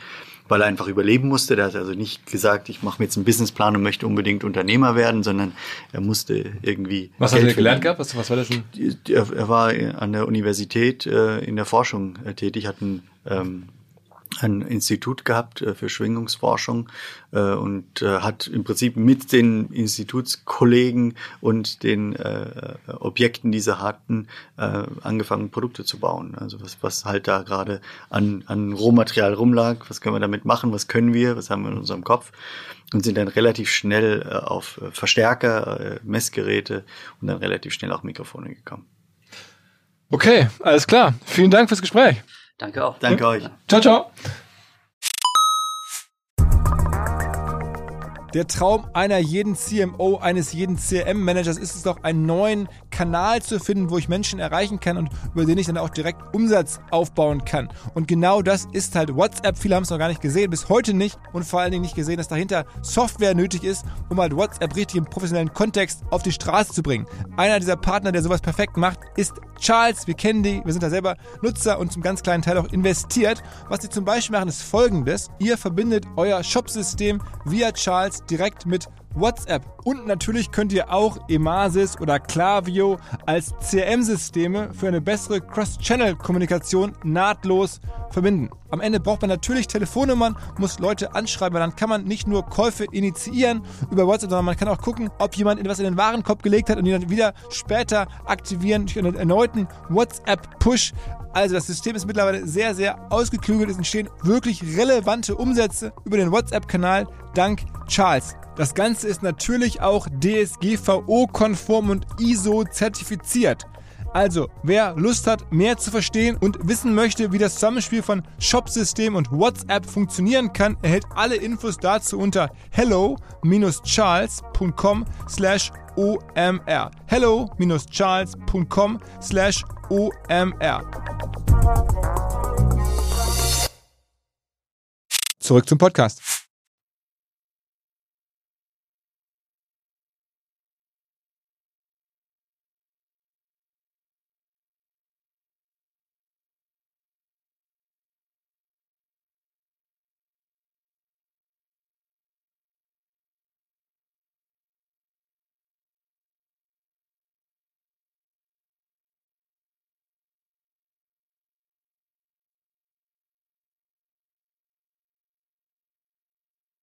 weil er einfach überleben musste. Der hat also nicht gesagt, ich mache mir jetzt einen Businessplan und möchte unbedingt Unternehmer werden, sondern er musste irgendwie. Was Geld hat er gelernt gehabt? Was, was war das denn? Er, er war an der Universität äh, in der Forschung äh, tätig, hat ein ähm, ein Institut gehabt äh, für Schwingungsforschung äh, und äh, hat im Prinzip mit den Institutskollegen und den Objekten, die sie hatten, angefangen, Produkte zu bauen. Also was, was halt da gerade an, an Rohmaterial rumlag, was können wir damit machen, was können wir, was haben wir in unserem Kopf und sind dann relativ schnell auf Verstärker, Messgeräte und dann relativ schnell auch Mikrofone gekommen. Okay, alles klar. Vielen Dank fürs Gespräch. Danke auch. Danke euch. Ciao, ciao. Der Traum einer jeden CMO, eines jeden CRM-Managers ist es doch, einen neuen Kanal zu finden, wo ich Menschen erreichen kann und über den ich dann auch direkt Umsatz aufbauen kann. Und genau das ist halt WhatsApp. Viele haben es noch gar nicht gesehen, bis heute nicht und vor allen Dingen nicht gesehen, dass dahinter Software nötig ist, um halt WhatsApp richtig im professionellen Kontext auf die Straße zu bringen. Einer dieser Partner, der sowas perfekt macht, ist Charles. Wir kennen die, wir sind da selber Nutzer und zum ganz kleinen Teil auch investiert. Was sie zum Beispiel machen, ist folgendes. Ihr verbindet euer Shopsystem via Charles direkt mit WhatsApp. Und natürlich könnt ihr auch Emasis oder Klaviyo als CRM-Systeme für eine bessere Cross-Channel-Kommunikation nahtlos verbinden. Am Ende braucht man natürlich Telefonnummern, muss Leute anschreiben, weil dann kann man nicht nur Käufe initiieren über WhatsApp, sondern man kann auch gucken, ob jemand etwas in den Warenkorb gelegt hat und die dann wieder später aktivieren durch einen erneuten WhatsApp-Push. Also das System ist mittlerweile sehr, sehr ausgeklügelt. Es entstehen wirklich relevante Umsätze über den WhatsApp-Kanal dank Charles. Das Ganze ist natürlich auch DSGVO-konform und ISO-zertifiziert. Also, wer Lust hat, mehr zu verstehen und wissen möchte, wie das Zusammenspiel von Shopsystem und WhatsApp funktionieren kann, erhält alle Infos dazu unter hello-charles.com slash omr. hello-charles.com slash omr. Zurück zum Podcast.